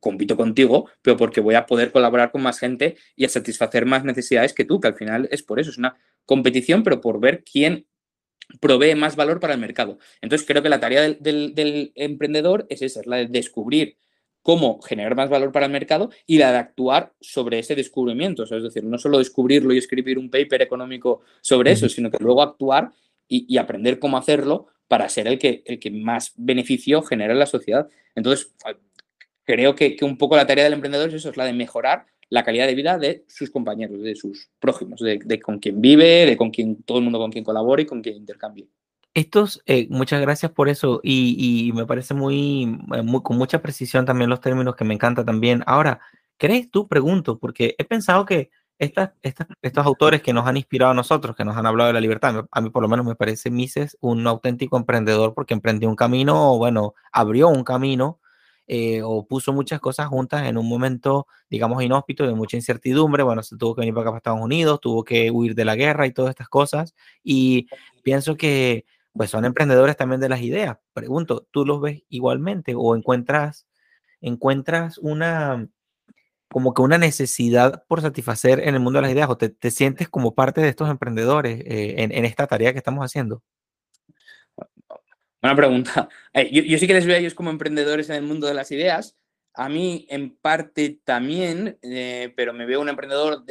compito contigo, pero porque voy a poder colaborar con más gente y a satisfacer más necesidades que tú, que al final es por eso, es una competición, pero por ver quién provee más valor para el mercado. Entonces creo que la tarea del, del emprendedor es esa, es la de descubrir cómo generar más valor para el mercado y la de actuar sobre ese descubrimiento. es decir, no solo descubrirlo y escribir un paper económico sobre eso, sino que luego actuar y, aprender cómo hacerlo para ser el que, el que más beneficio genera en la sociedad. Entonces, creo que, un poco la tarea del emprendedor es eso, es la de mejorar la calidad de vida de sus compañeros, de sus prójimos, de, de con quien vive, de con quien todo el mundo con quien colabore y con quien intercambie. Estos, eh, muchas gracias por eso y, me parece muy, eh, muy, con mucha precisión también los términos que me encanta también. Ahora, ¿crees tú? Pregunto, porque he pensado que estas, estos autores que nos han inspirado a nosotros, que nos han hablado de la libertad, a mí por lo menos me parece Mises un auténtico emprendedor porque emprendió un camino, bueno, abrió un camino eh, o puso muchas cosas juntas en un momento, digamos, inhóspito, de mucha incertidumbre. Bueno, se tuvo que venir para acá para Estados Unidos, tuvo que huir de la guerra y todas estas cosas. Y pienso que pues son emprendedores también de las ideas. Pregunto, ¿tú los ves igualmente o encuentras, encuentras una, como que una necesidad por satisfacer en el mundo de las ideas o te, sientes como parte de estos emprendedores eh, en, esta tarea que estamos haciendo? Buena pregunta. Eh, yo, sí que les veo a ellos como emprendedores en el mundo de las ideas. A mí, en parte también, eh, pero me veo un emprendedor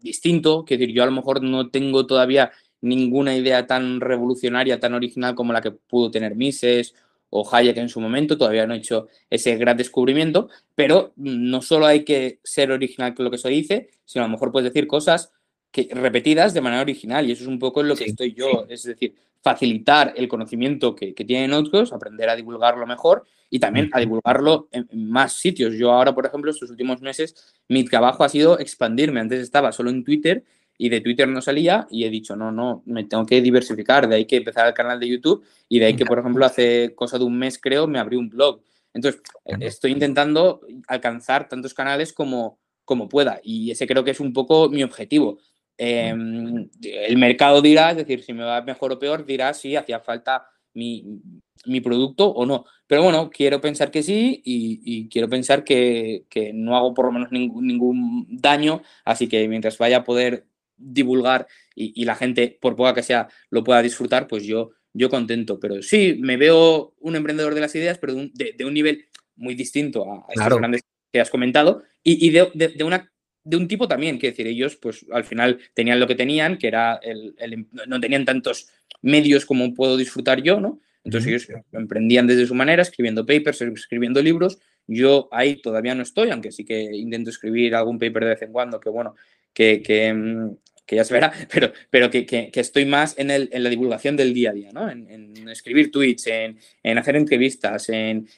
distinto, que decir, yo a lo mejor no tengo todavía ninguna idea tan revolucionaria, tan original como la que pudo tener Mises o Hayek en su momento, todavía no he hecho ese gran descubrimiento, pero no solo hay que ser original con lo que se dice, sino a lo mejor puedes decir cosas que, repetidas de manera original, y eso es un poco en lo que estoy yo, es decir, facilitar el conocimiento que, tienen otros, aprender a divulgarlo mejor y también a divulgarlo en, en, más sitios. Yo ahora, por ejemplo, estos últimos meses, mi trabajo ha sido expandirme. Antes estaba solo en Twitter y de Twitter no salía y he dicho, no, no, me tengo que diversificar, de ahí que empezar el canal de YouTube y de ahí que, por ejemplo, hace cosa de un mes creo, me abrí un blog. Entonces, estoy intentando alcanzar tantos canales como, como pueda y ese creo que es un poco mi objetivo. Em, el mercado dirá, es decir, si me va mejor o peor, dirá si hacía falta mi, mi producto o no. Pero bueno, quiero pensar que sí y, quiero pensar que, que, no hago por lo menos ningún, ningún, daño, así que mientras vaya a poder divulgar y, y, la gente, por poca que sea, lo pueda disfrutar, pues yo, yo contento. Pero sí, me veo un emprendedor de las ideas, pero de un, de, un nivel muy distinto a, estos grandes que has comentado y, y de, de, una de un tipo también, que decir, ellos pues al final tenían lo que tenían, que era el, el, no tenían tantos medios como puedo disfrutar yo, ¿no? Entonces ellos emprendían desde su manera, escribiendo papers, escribiendo libros. Yo ahí todavía no estoy, aunque sí que intento escribir algún paper de vez en cuando, que bueno, que, que, mm, que ya se verá, pero, pero que, que, estoy más en, el, en, la divulgación del día a día, ¿no? En, en escribir tweets, en, en, hacer entrevistas, en,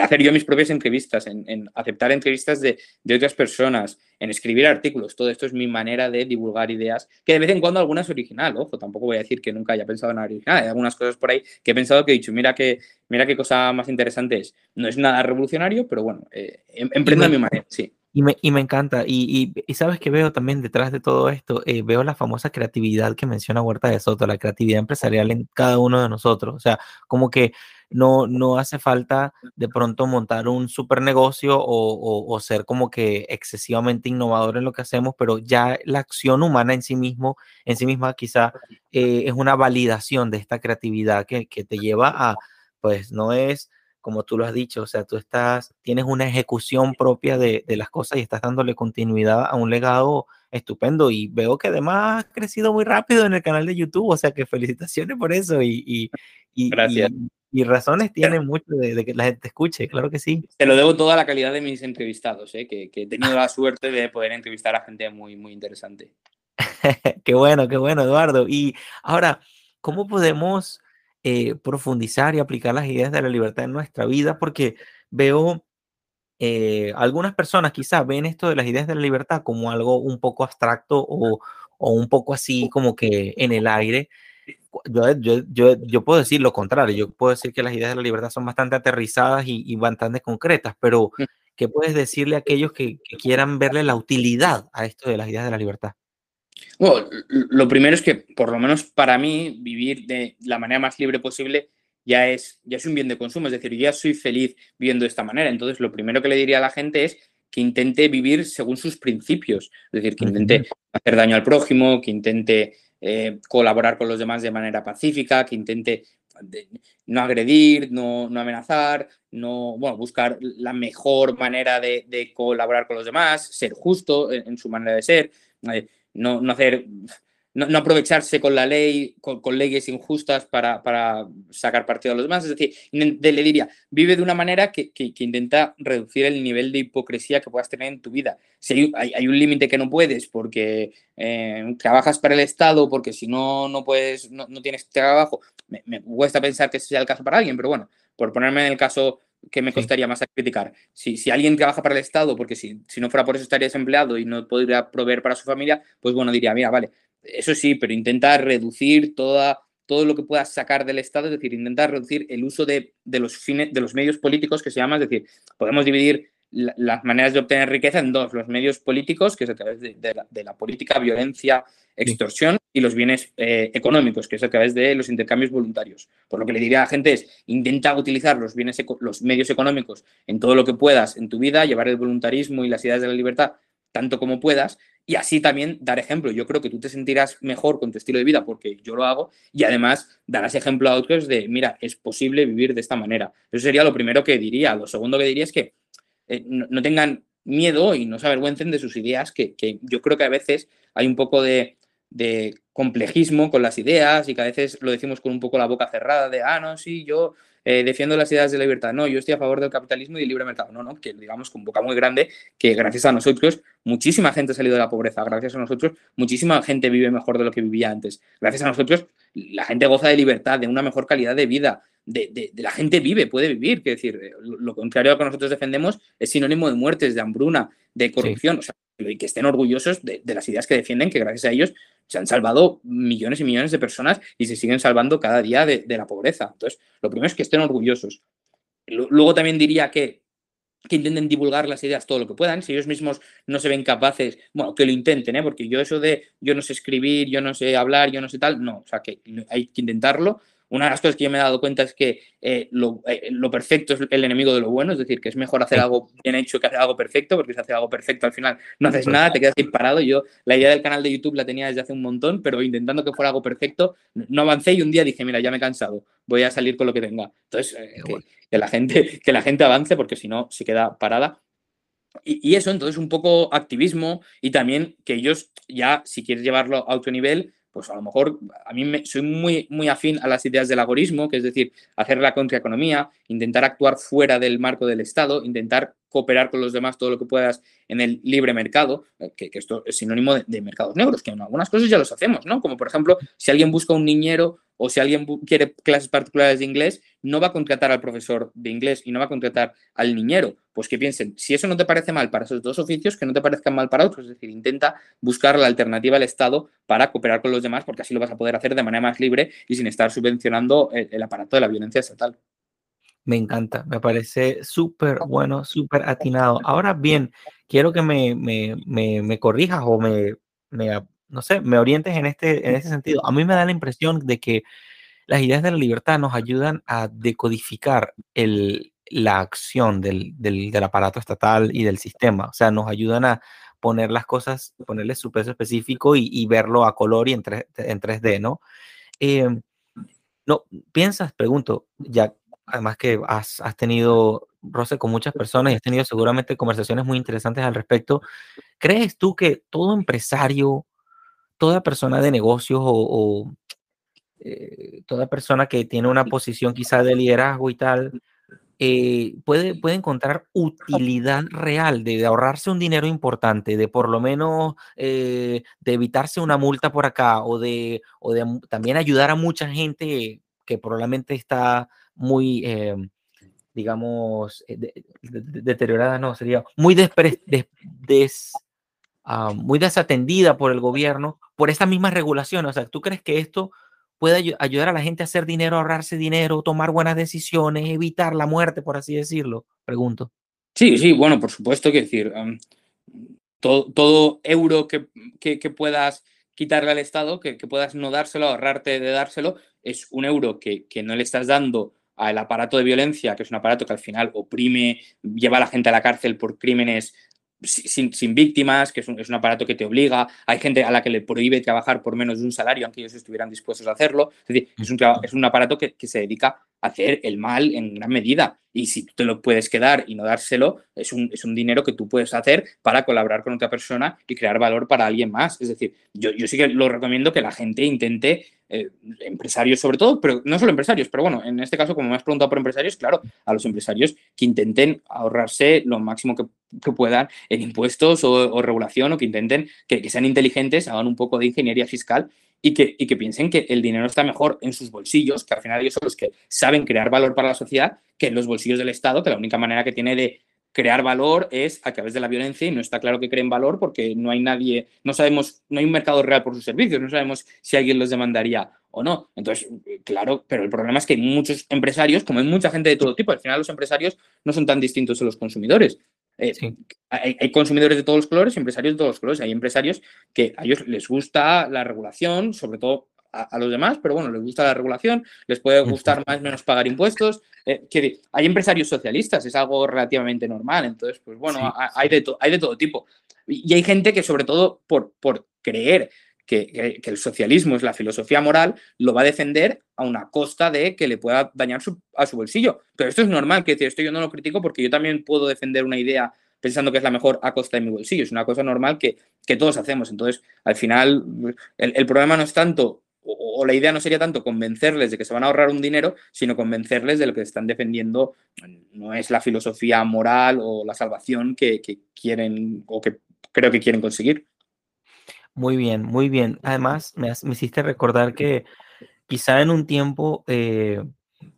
hacer yo mis propias entrevistas, en, aceptar entrevistas de, de, otras personas, en escribir artículos. Todo esto es mi manera de divulgar ideas, que de vez en cuando alguna es original, ojo, tampoco voy a decir que nunca haya pensado en nada original. Hay algunas cosas por ahí que he pensado que he dicho, mira qué, mira qué cosa más interesante es. No es nada revolucionario, pero bueno, eh, em, emprendo a mi manera, sí. Y me, y me encanta. Y, y, sabes que veo también detrás de todo esto, eh, veo la famosa creatividad que menciona Huerta de Soto, la creatividad empresarial en cada uno de nosotros. O sea, como que no, no hace falta de pronto montar un super negocio o, o, ser como que excesivamente innovador en lo que hacemos, pero ya la acción humana en sí mismo, en sí misma quizá eh, es una validación de esta creatividad que, que te lleva a, pues no es como tú lo has dicho, o sea, tú estás, tienes una ejecución propia de, de, las cosas y estás dándole continuidad a un legado estupendo y veo que además has crecido muy rápido en el canal de YouTube, o sea que felicitaciones por eso y, y, y, y razones tiene mucho de, que la gente escuche, claro que sí. Te lo debo toda la calidad de mis entrevistados, ¿eh? que, que, he tenido la suerte de poder entrevistar a gente muy, muy interesante. qué bueno, qué bueno, Eduardo. Y ahora, ¿cómo podemos eh, profundizar y aplicar las ideas de la libertad en nuestra vida, porque veo eh, algunas personas quizás ven esto de las ideas de la libertad como algo un poco abstracto o, o un poco así como que en el aire. Yo, yo, yo, yo, puedo decir lo contrario, yo puedo decir que las ideas de la libertad son bastante aterrizadas y, y bastante concretas, pero mm. ¿qué puedes decirle a aquellos que, que quieran verle la utilidad a esto de las ideas de la libertad? Bueno, lo primero es que, por lo menos para mí, vivir de la manera más libre posible ya es, ya es un bien de consumo. Es decir, yo ya soy feliz viviendo de esta manera. Entonces, lo primero que le diría a la gente es que intente vivir según sus principios. Es decir, que intente hacer daño al prójimo, que intente eh, colaborar con los demás de manera pacífica, que intente no agredir, no, no, amenazar, no, bueno, buscar la mejor manera de, de, colaborar con los demás, ser justo en, en su manera de ser. Eh, no, no hacer, no, aprovecharse con la ley, con, leyes injustas para, para, sacar partido a los demás. Es decir, le diría, vive de una manera que, que, que, intenta reducir el nivel de hipocresía que puedas tener en tu vida. Si hay, hay un límite que no puedes porque eh, trabajas para el Estado, porque si no, no puedes, no, no tienes trabajo, me, me cuesta pensar que ese sea el caso para alguien, pero bueno, por ponerme en el caso ¿qué me costaría más a criticar? Si, si, alguien trabaja para el Estado, porque si, si, no fuera por eso estaría desempleado y no podría proveer para su familia, pues bueno, diría, mira, vale, eso sí, pero intenta reducir toda, todo lo que puedas sacar del Estado, es decir, intenta reducir el uso de, de los, fines, de los medios políticos que se llama, es decir, podemos dividir las maneras de obtener riqueza en dos, los medios políticos, que es a través de, de, la, de la, política, violencia, extorsión, y los bienes eh, económicos, que es a través de los intercambios voluntarios. Por lo que le diría a la gente es, intenta utilizar los, bienes, los medios económicos en todo lo que puedas en tu vida, llevar el voluntarismo y las ideas de la libertad tanto como puedas, y así también dar ejemplo. Yo creo que tú te sentirás mejor con tu estilo de vida porque yo lo hago y además darás ejemplo a otros de, mira, es posible vivir de esta manera. Eso sería lo primero que diría. Lo segundo que diría es que eh, no, tengan miedo y no se avergüencen de sus ideas, que, que yo creo que a veces hay un poco de, de, complejismo con las ideas y que a veces lo decimos con un poco la boca cerrada de, ah, no, sí, yo eh, defiendo las ideas de la libertad, no, yo estoy a favor del capitalismo y del libre mercado, no, no, que digamos con boca muy grande, que gracias a nosotros muchísima gente ha salido de la pobreza, gracias a nosotros muchísima gente vive mejor de lo que vivía antes, gracias a nosotros la gente goza de libertad, de una mejor calidad de vida, de, de, de, la gente vive, puede vivir. Es decir, lo, lo, contrario a lo que nosotros defendemos es sinónimo de muertes, de hambruna, de corrupción. Sí. O sea, y que estén orgullosos de, las ideas que defienden, que gracias a ellos se han salvado millones y millones de personas y se siguen salvando cada día de, de la pobreza. Entonces, lo primero es que estén orgullosos. Luego también diría que que intenten divulgar las ideas todo lo que puedan, si ellos mismos no se ven capaces, bueno, que lo intenten, ¿eh? porque yo eso de yo no sé escribir, yo no sé hablar, yo no sé tal, no, o sea, que hay que intentarlo, una de las cosas que yo me he dado cuenta es que eh, eh, lo, perfecto es el enemigo de lo bueno, es decir, que es mejor hacer algo bien hecho que hacer algo perfecto, porque si haces algo perfecto al final no haces nada, te quedas ahí parado. Yo la idea del canal de YouTube la tenía desde hace un montón, pero intentando que fuera algo perfecto, no avancé y un día dije, mira, ya me he cansado, voy a salir con lo que tenga. Entonces, eh, que, la gente, que la gente avance, porque si no, se queda parada. Y, y, eso, entonces, un poco activismo y también que ellos ya, si quieres llevarlo a otro nivel, pues a lo mejor a mí me, soy muy, muy afín a las ideas del agorismo, que es decir, hacer la contraeconomía, intentar actuar fuera del marco del Estado, intentar cooperar con los demás todo lo que puedas en el libre mercado, eh, que, esto es sinónimo de, mercados negros, que en algunas cosas ya los hacemos, ¿no? Como por ejemplo, si alguien busca un niñero o si alguien quiere clases particulares de inglés, no va a contratar al profesor de inglés y no va a contratar al niñero. Pues que piensen, si eso no te parece mal para esos dos oficios, que no te parezcan mal para otros. Es decir, intenta buscar la alternativa al Estado para cooperar con los demás, porque así lo vas a poder hacer de manera más libre y sin estar subvencionando el aparato de la violencia estatal. Me encanta, me parece súper bueno, súper atinado. Ahora bien, quiero que me, me, me, corrijas o me, no sé, me orientes en este, en ese sentido. A mí me da la impresión de que las ideas de la libertad nos ayudan a decodificar el, la acción del, del, del, aparato estatal y del sistema. O sea, nos ayudan a poner las cosas, ponerle su peso específico y, y verlo a color y en, 3, en 3D, ¿no? Eh, no, piensas, pregunto, ya además que has, has, tenido roce con muchas personas y has tenido seguramente conversaciones muy interesantes al respecto. ¿Crees tú que todo empresario, toda persona de negocios o, eh, toda persona que tiene una posición quizá de liderazgo y tal, eh, puede, puede encontrar utilidad real de, ahorrarse un dinero importante, de por lo menos eh, de evitarse una multa por acá o de, o de también ayudar a mucha gente que probablemente está muy, eh, digamos, eh, deteriorada, no, sería muy, des, ah, desatendida por el gobierno por esta misma regulación. O sea, ¿tú crees que esto puede ayudar a la gente a hacer dinero, ahorrarse dinero, tomar buenas decisiones, evitar la muerte, por así decirlo? Pregunto. Sí, sí, bueno, por supuesto, que decir, todo, todo, euro que, que, puedas quitarle al Estado, que, que, puedas no dárselo, ahorrarte de dárselo, es un euro que no le estás dando al aparato de violencia, que es un aparato que al final oprime, lleva a la gente a la cárcel por crímenes sin, sin, víctimas, que es un, es un, aparato que te obliga, hay gente a la que le prohíbe trabajar por menos de un salario, aunque ellos estuvieran dispuestos a hacerlo. Es decir, es un, es un aparato que, que, se dedica hacer el mal en gran medida. Y si tú te lo puedes quedar y no dárselo, es un, es un dinero que tú puedes hacer para colaborar con otra persona y crear valor para alguien más. Es decir, yo, yo sí que lo recomiendo que la gente intente eh, empresarios sobre todo, pero no solo empresarios, pero bueno, en este caso, como me has preguntado por empresarios, claro, a los empresarios que intenten ahorrarse lo máximo que, puedan en impuestos o, regulación o que intenten que, sean inteligentes, hagan un poco de ingeniería fiscal y que, y que piensen que el dinero está mejor en sus bolsillos, que al final ellos son los que saben crear valor para la sociedad, que en los bolsillos del Estado, que la única manera que tiene de crear valor es a través de la violencia y no está claro que creen valor porque no hay nadie, no sabemos, no hay un mercado real por sus servicios, no sabemos si alguien los demandaría o no. Entonces, claro, pero el problema es que hay muchos empresarios, como hay mucha gente de todo tipo, al final los empresarios no son tan distintos a los consumidores. Eh, hay, hay, consumidores de todos los colores y empresarios de todos los colores. Hay empresarios que a ellos les gusta la regulación, sobre todo a, los demás, pero bueno, les gusta la regulación, les puede gustar más o menos pagar impuestos. Eh, hay empresarios socialistas, es algo relativamente normal, entonces, pues bueno, hay, de hay de todo tipo. Y, hay gente que sobre todo por, por creer que, el socialismo es la filosofía moral, lo va a defender a una costa de que le pueda dañar a su bolsillo. Pero esto es normal, que esto yo no lo critico porque yo también puedo defender una idea pensando que es la mejor a costa de mi bolsillo. Es una cosa normal que, que todos hacemos. Entonces, al final, el, el problema no es tanto o, la idea no sería tanto convencerles de que se van a ahorrar un dinero, sino convencerles de lo que están defendiendo no es la filosofía moral o la salvación que, quieren o que creo que quieren conseguir. Muy bien, muy bien. Además, me, hiciste recordar que quizá en un tiempo eh,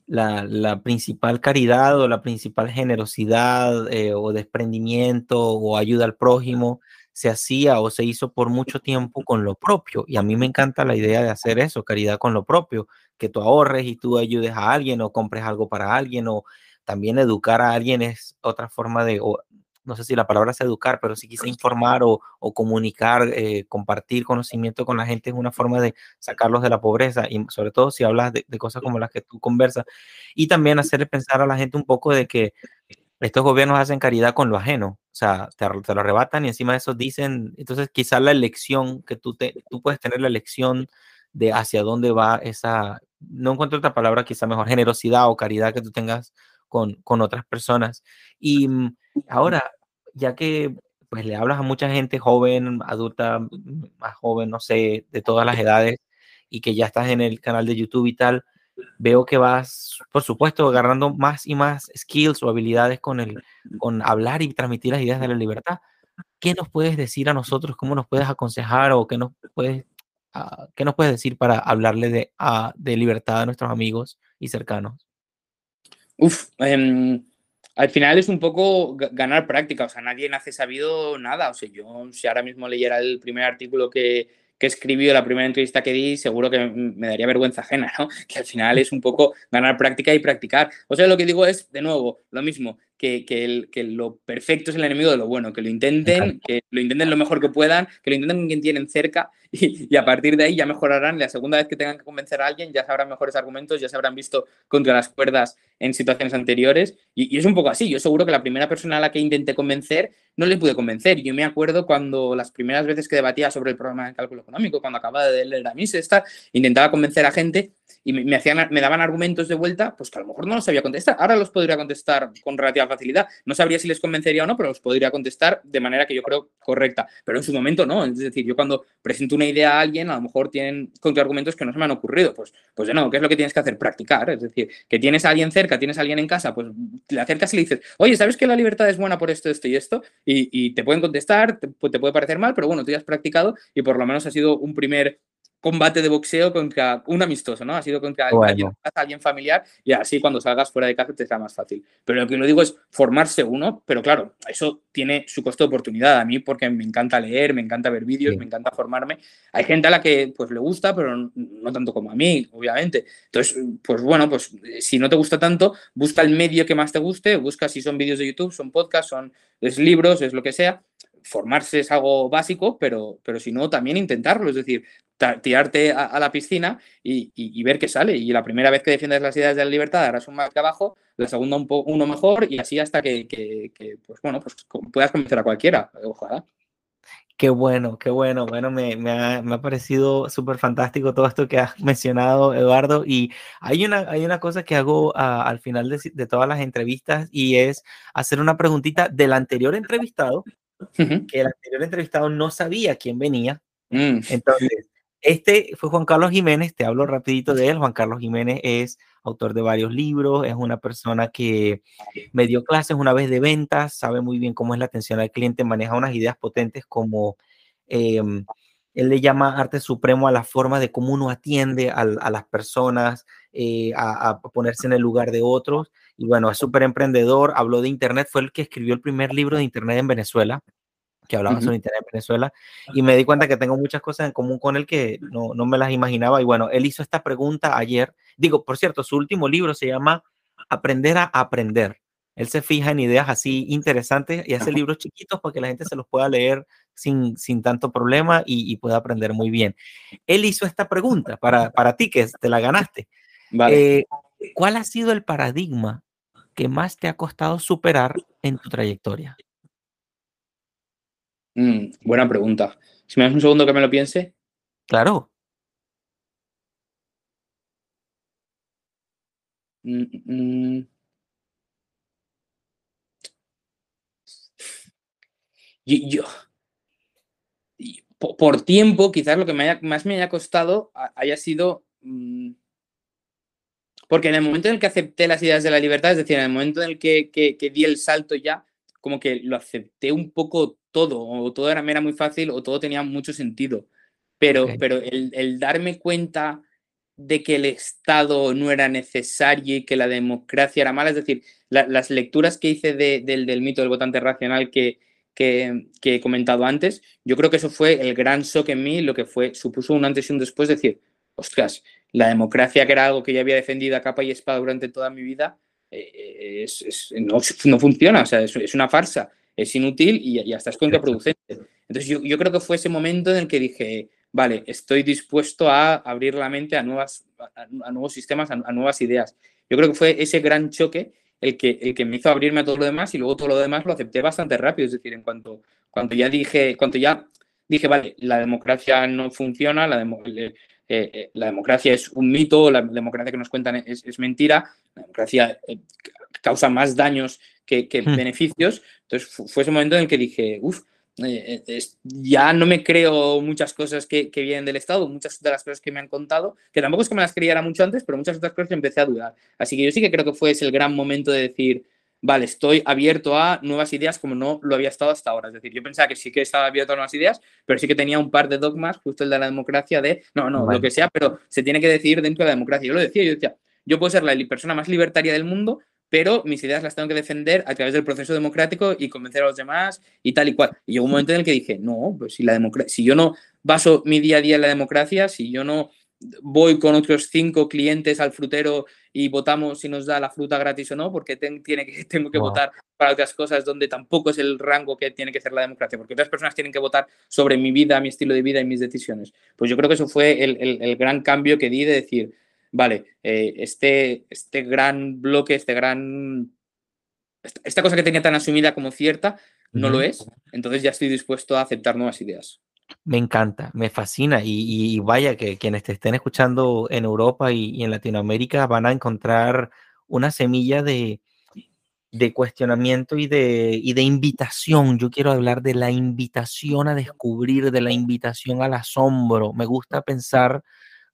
la, principal caridad o la principal generosidad eh, o desprendimiento o ayuda al prójimo se hacía o se hizo por mucho tiempo con lo propio. Y a mí me encanta la idea de hacer eso, caridad con lo propio, que tú ahorres y tú ayudes a alguien o compres algo para alguien o también educar a alguien es otra forma de, no sé si la palabra es educar, pero si quise informar o, comunicar, eh, compartir conocimiento con la gente es una forma de sacarlos de la pobreza y sobre todo si hablas de, cosas como las que tú conversas y también hacerle pensar a la gente un poco de que estos gobiernos hacen caridad con lo ajeno, o sea, te, lo arrebatan y encima de eso dicen, entonces quizás la elección que tú, te, tú puedes tener la elección de hacia dónde va esa, no encuentro otra palabra quizá mejor, generosidad o caridad que tú tengas con, otras personas. Y mm, ahora, ya que pues le hablas a mucha gente joven, adulta, más joven, no sé, de todas las edades, y que ya estás en el canal de YouTube y tal, veo que vas, por supuesto, agarrando más y más skills o habilidades con, el, con hablar y transmitir las ideas de la libertad. ¿Qué nos puedes decir a nosotros? ¿Cómo nos puedes aconsejar o qué nos puedes, uh, qué nos puedes decir para hablarle de, uh, de libertad a nuestros amigos y cercanos? Uf, eh, al final es un poco ganar práctica, o sea, nadie nace sabido nada, o sea, yo si ahora mismo leyera el primer artículo que, que escribió, la primera entrevista que di, seguro que me daría vergüenza ajena, ¿no? Que al final es un poco ganar práctica y practicar. O sea, lo que digo es, de nuevo, lo mismo, que, que, el, que lo perfecto es el enemigo de lo bueno, que lo intenten, que lo intenten lo mejor que puedan, que lo intenten con quien tienen cerca y, y, a partir de ahí ya mejorarán. La segunda vez que tengan que convencer a alguien ya sabrán mejores argumentos, ya se habrán visto contra las cuerdas en situaciones anteriores y, y es un poco así. Yo seguro que la primera persona a la que intenté convencer no le pude convencer. Yo me acuerdo cuando las primeras veces que debatía sobre el programa de cálculo económico, cuando acababa de leer la misa, intentaba convencer a gente y me, hacían, me daban argumentos de vuelta, pues que a lo mejor no los sabía contestar. Ahora los podría contestar con relativa facilidad. No sabría si les convencería o no, pero los podría contestar de manera que yo creo correcta. Pero en su momento no. Es decir, yo cuando presento una idea a alguien, a lo mejor tienen contraargumentos que no se me han ocurrido. Pues, pues no, ¿qué es lo que tienes que hacer? Practicar. Es decir, que tienes a alguien cerca, tienes a alguien en casa, pues le acercas y le dices, oye, ¿sabes que la libertad es buena por esto, esto y esto? Y, te pueden contestar, te, te puede parecer mal, pero bueno, tú ya has practicado y por lo menos ha sido un primer combate de boxeo contra un amistoso, ¿no? Ha sido contra bueno. alguien, alguien, familiar y así cuando salgas fuera de casa te será más fácil. Pero lo que lo digo es formarse uno, pero claro, eso tiene su costo de oportunidad. A mí porque me encanta leer, me encanta ver vídeos, sí. me encanta formarme. Hay gente a la que pues le gusta, pero no tanto como a mí, obviamente. Entonces, pues bueno, pues si no te gusta tanto, busca el medio que más te guste, busca si son vídeos de YouTube, son podcasts, son es libros, es lo que sea formarse es algo básico, pero, pero si no, también intentarlo, es decir, tirarte a, a la piscina y, y, y, ver qué sale. Y la primera vez que defiendes las ideas de la libertad harás un más que abajo, la segunda un poco uno mejor y así hasta que, que, que, pues bueno, pues puedas convencer a cualquiera, ojalá. Qué bueno, qué bueno. Bueno, me, me, ha, me ha, parecido súper fantástico todo esto que has mencionado, Eduardo. Y hay una, hay una cosa que hago uh, al final de, de, todas las entrevistas y es hacer una preguntita del anterior entrevistado, uh -huh. que el anterior entrevistado no sabía quién venía. Mm. Entonces, este fue Juan Carlos Jiménez, te hablo rapidito de él. Juan Carlos Jiménez es autor de varios libros, es una persona que me dio clases una vez de ventas, sabe muy bien cómo es la atención al cliente, maneja unas ideas potentes como eh, él le llama arte supremo a la forma de cómo uno atiende a, a las personas, eh, a, a, ponerse en el lugar de otros. Y bueno, es súper emprendedor, habló de Internet, fue el que escribió el primer libro de Internet en Venezuela que hablaba uh -huh. sobre Internet en Venezuela y me di cuenta que tengo muchas cosas en común con él que no, no, me las imaginaba y bueno, él hizo esta pregunta ayer, digo, por cierto, su último libro se llama Aprender a Aprender. Él se fija en ideas así interesantes y hace libros chiquitos para que la gente se los pueda leer sin, sin tanto problema y, y pueda aprender muy bien. Él hizo esta pregunta para, para ti, que te la ganaste. Vale. Eh, ¿Cuál ha sido el paradigma que más te ha costado superar en tu trayectoria? Mm, buena pregunta. Si me das un segundo que me lo piense. Claro. Mm, mm. Yo, yo, por tiempo, quizás lo que me haya, más me haya costado haya sido. Porque en el momento en el que acepté las ideas de la libertad, es decir, en el momento en el que, que, que di el salto ya, como que lo acepté un poco todo, o todo era, era muy fácil o todo tenía mucho sentido. Pero, okay. pero el, el, darme cuenta de que el Estado no era necesario y que la democracia era mala, es decir, la, las lecturas que hice de, del, del, mito del votante racional que, que, he comentado antes, yo creo que eso fue el gran shock en mí, lo que fue, supuso un antes y un después, decir, ostras, la democracia, que era algo que yo había defendido a capa y espada durante toda mi vida, eh, no, funciona, o sea, es, una farsa, es inútil y, y hasta es contraproducente. Entonces yo, yo, creo que fue ese momento en el que dije, vale, estoy dispuesto a abrir la mente a, nuevas, a, nuevos sistemas, a, nuevas ideas. Yo creo que fue ese gran choque el que, el que me hizo abrirme a todo lo demás y luego todo lo demás lo acepté bastante rápido. Es decir, en cuanto, cuando ya dije, cuando ya dije, vale, la democracia no funciona, la, eh, eh, la democracia es un mito, la democracia que nos cuentan es, mentira, la democracia eh, causa más daños que, hmm. beneficios. Entonces fue ese momento en el que dije, uff, eh, eh, ya no me creo muchas cosas que, vienen del Estado, muchas de las cosas que me han contado, que tampoco es que me las creyera mucho antes, pero muchas otras cosas empecé a dudar. Así que yo sí que creo que fue ese el gran momento de decir, vale, estoy abierto a nuevas ideas como no lo había estado hasta ahora. Es decir, yo pensaba que sí que estaba abierto a nuevas ideas, pero sí que tenía un par de dogmas, justo el de la democracia, de, no, no, lo que sea, pero se tiene que decidir dentro de la democracia. Yo lo decía, yo decía, yo puedo ser la persona más libertaria del mundo, pero mis ideas las tengo que defender a través del proceso democrático y convencer a los demás y tal y cual. Y llegó un momento en el que dije, no, pues si, la si yo no baso mi día a día en la democracia, si yo no voy con otros cinco clientes al frutero y votamos si nos da la fruta gratis o no, porque tiene que, tengo que votar para otras cosas donde tampoco es el rango que tiene que ser la democracia, porque otras personas tienen que votar sobre mi vida, mi estilo de vida y mis decisiones. Pues yo creo que eso fue el, el gran cambio que di de decir, vale, eh, este, este gran bloque, este gran, esta cosa que tenía tan asumida como cierta, no lo es, entonces ya estoy dispuesto a aceptar nuevas ideas. Me encanta, me fascina y, vaya que quienes te estén escuchando en Europa y, en Latinoamérica van a encontrar una semilla de, de cuestionamiento y de, y de invitación. Yo quiero hablar de la invitación a descubrir, de la invitación al asombro. Me gusta pensar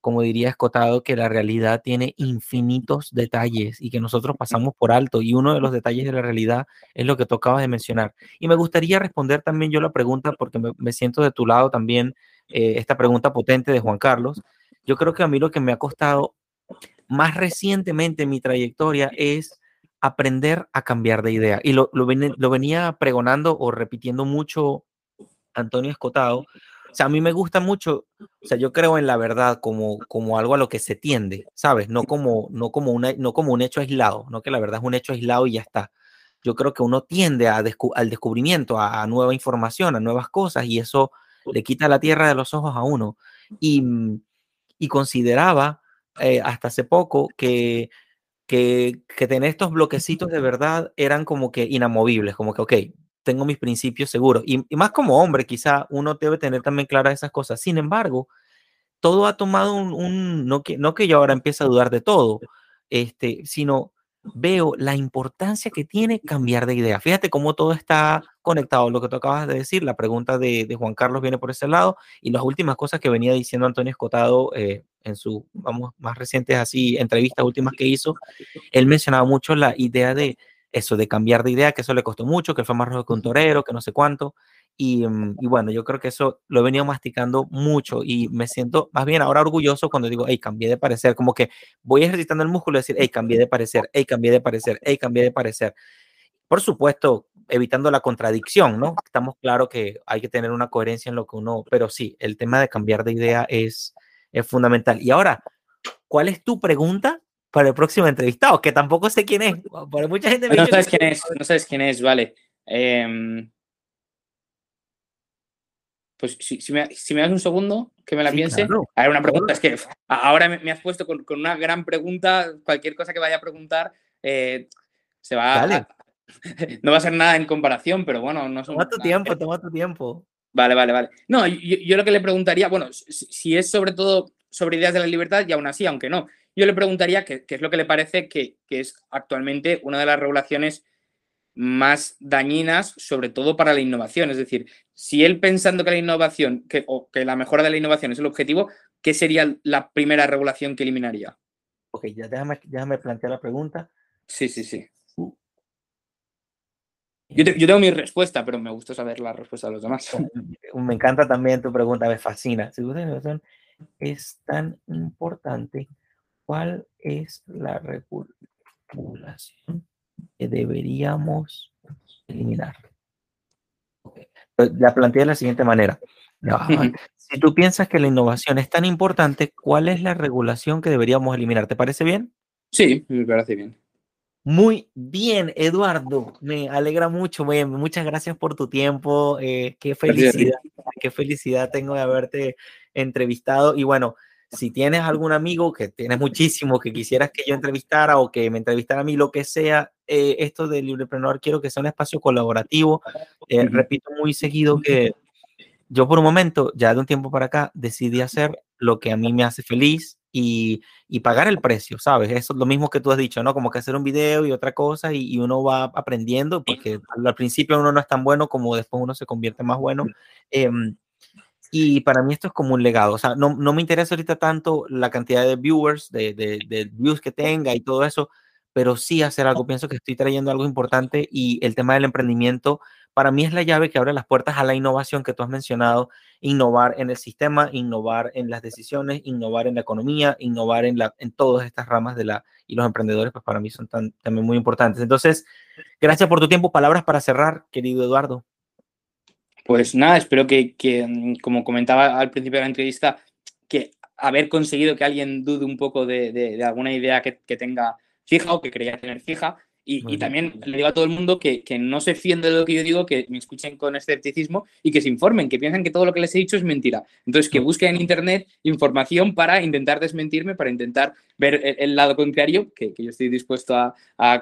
como diría Escotado, que la realidad tiene infinitos detalles y que nosotros pasamos por alto. Y uno de los detalles de la realidad es lo que tú acabas de mencionar. Y me gustaría responder también yo la pregunta, porque me, siento de tu lado también, eh, esta pregunta potente de Juan Carlos. Yo creo que a mí lo que me ha costado más recientemente en mi trayectoria es aprender a cambiar de idea. Y lo, lo, lo venía pregonando o repitiendo mucho Antonio Escotado, o sea, a mí me gusta mucho, o sea, yo creo en la verdad como, como algo a lo que se tiende, ¿sabes? No como, no, como una, no como un hecho aislado, no que la verdad es un hecho aislado y ya está. Yo creo que uno tiende a al descubrimiento, a, nueva información, a nuevas cosas y eso le quita la tierra de los ojos a uno. Y, y consideraba eh, hasta hace poco que, que, que tener estos bloquecitos de verdad eran como que inamovibles, como que, ok, tengo mis principios seguros. Y, más como hombre, quizá uno debe tener también claras esas cosas. Sin embargo, todo ha tomado un, no, que, no que yo ahora empiece a dudar de todo, este, sino veo la importancia que tiene cambiar de idea. Fíjate cómo todo está conectado. Lo que tú acabas de decir, la pregunta de, Juan Carlos viene por ese lado y las últimas cosas que venía diciendo Antonio Escotado eh, en sus, vamos, más recientes así entrevistas últimas que hizo, él mencionaba mucho la idea de eso de cambiar de idea, que eso le costó mucho, que fue más rojo que un torero, que no sé cuánto. Mm, y, bueno, yo creo que eso lo he venido masticando mucho y me siento más bien ahora orgulloso cuando digo, hey, cambié de parecer, como que voy ejercitando el músculo y decir, hey, cambié de parecer, hey, cambié de parecer, hey, cambié de parecer. Por supuesto, evitando la contradicción, ¿no? Estamos claros que hay que tener una coherencia en lo que uno, pero sí, el tema de cambiar de idea es, es fundamental. Y ahora, ¿cuál es tu pregunta para el próximo entrevistado, que tampoco sé quién es. Por mucha gente no sabes quién es, no sabes quién es, vale. Em, pues si, me, das un segundo, que me la piense. A ver, una pregunta, es que ahora me, has puesto con, una gran pregunta, cualquier cosa que vaya a preguntar, eh, se va a, No va a ser nada en comparación, pero bueno, no Toma tu tiempo, toma tu tiempo. Vale, vale, vale. No, yo, lo que le preguntaría, bueno, si es sobre todo sobre ideas de la libertad, y aún así, aunque no, yo le preguntaría qué, es lo que le parece que, es actualmente una de las regulaciones más dañinas, sobre todo para la innovación. Es decir, si él pensando que la innovación, que, o que la mejora de la innovación es el objetivo, ¿qué sería la primera regulación que eliminaría? Ok, ya déjame, déjame plantear la pregunta. Sí, sí, sí. Uh. Yo, tengo mi respuesta, pero me gusta saber la respuesta de los demás. Me encanta también tu pregunta, me fascina. Si es tan importante ¿Cuál es la regulación que deberíamos eliminar? La planteé de la siguiente manera. Si tú piensas que la innovación es tan importante, ¿cuál es la regulación que deberíamos eliminar? ¿Te parece bien? Sí, me parece bien. Muy bien, Eduardo. Me alegra mucho. muchas gracias por tu tiempo. Eh, qué felicidad, qué felicidad tengo de haberte entrevistado. Y bueno, si tienes algún amigo que tienes muchísimo que quisieras que yo entrevistara o que me entrevistara a mí, lo que sea, eh, esto de Librepreneur quiero que sea un espacio colaborativo. Eh, repito muy seguido que yo por un momento, ya de un tiempo para acá, decidí hacer lo que a mí me hace feliz y, y, pagar el precio, ¿sabes? Eso es lo mismo que tú has dicho, ¿no? Como que hacer un video y otra cosa y, uno va aprendiendo porque al, principio uno no es tan bueno como después uno se convierte más bueno. Eh, y para mí esto es como un legado. O sea, no, no me interesa ahorita tanto la cantidad de viewers, de, de, de, views que tenga y todo eso, pero sí hacer algo. Pienso que estoy trayendo algo importante y el tema del emprendimiento para mí es la llave que abre las puertas a la innovación que tú has mencionado, innovar en el sistema, innovar en las decisiones, innovar en la economía, innovar en, la, en todas estas ramas de la, y los emprendedores, pues para mí son también muy importantes. Entonces, gracias por tu tiempo. Palabras para cerrar, querido Eduardo. Pues nada, espero que, que como comentaba al principio de la entrevista, que haber conseguido que alguien dude un poco de, de, alguna idea que, que tenga fija o que creía tener fija, y, también le digo a todo el mundo que, que, no se fíen de lo que yo digo, que me escuchen con escepticismo y que se informen, que piensen que todo lo que les he dicho es mentira. Entonces, que busquen en Internet información para intentar desmentirme, para intentar ver el, lado contrario, que, que, yo estoy dispuesto a, a,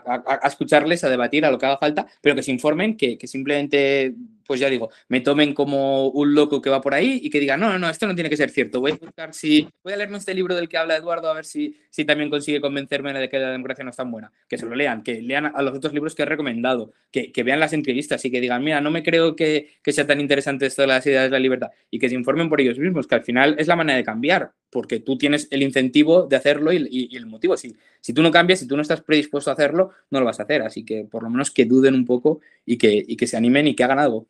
a, escucharles, a debatir, a lo que haga falta, pero que se informen, que, que simplemente pues ya digo, me tomen como un loco que va por ahí y que digan, no, no, no, esto no tiene que ser cierto. Voy a buscar si, voy a leerme este libro del que habla Eduardo a ver si, si también consigue convencerme de que la democracia no es tan buena. Que se lo lean, que lean a los otros libros que he recomendado, que, que vean las entrevistas y que digan, mira, no me creo que, que, sea tan interesante esto de las ideas de la libertad y que se informen por ellos mismos, que al final es la manera de cambiar, porque tú tienes el incentivo de hacerlo y, el motivo. Si, si tú no cambias, si tú no estás predispuesto a hacerlo, no lo vas a hacer. Así que por lo menos que duden un poco y que, y que se animen y que hagan algo.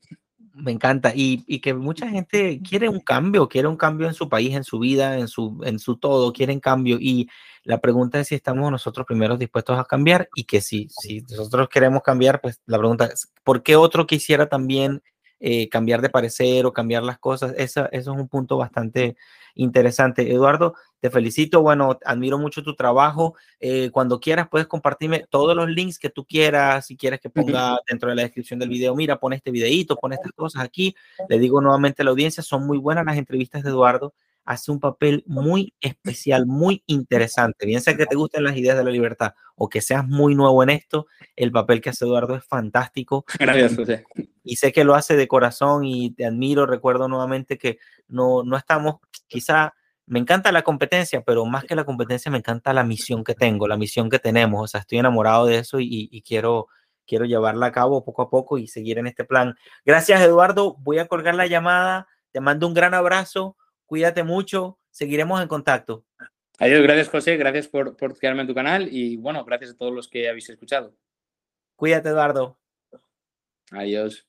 Me encanta. Y, y, que mucha gente quiere un cambio, quiere un cambio en su país, en su vida, en su, en su todo, quieren cambio. Y la pregunta es si estamos nosotros primeros dispuestos a cambiar y que si, si nosotros queremos cambiar, pues la pregunta es, ¿por qué otro quisiera también eh, cambiar de parecer o cambiar las cosas? Eso es un punto bastante interesante. Eduardo, te felicito, bueno, admiro mucho tu trabajo. Eh, cuando quieras puedes compartirme todos los links que tú quieras, si quieres que ponga dentro de la descripción del video, mira, pon este videito, pon estas cosas aquí. Le digo nuevamente a la audiencia, son muy buenas las entrevistas de Eduardo hace un papel muy especial, muy interesante. Bien sea que te gusten las ideas de la libertad o que seas muy nuevo en esto, el papel que hace Eduardo es fantástico. Gracias, José. Y sé que lo hace de corazón y te admiro. Recuerdo nuevamente que no, no estamos, quizá, me encanta la competencia, pero más que la competencia me encanta la misión que tengo, la misión que tenemos. O sea, estoy enamorado de eso y, y quiero, quiero llevarla a cabo poco a poco y seguir en este plan. Gracias, Eduardo. Voy a colgar la llamada. Te mando un gran abrazo Cuídate mucho, seguiremos en contacto. Adiós, gracias José, gracias por, por quedarme en tu canal y bueno, gracias a todos los que habéis escuchado. Cuídate, Eduardo. Adiós.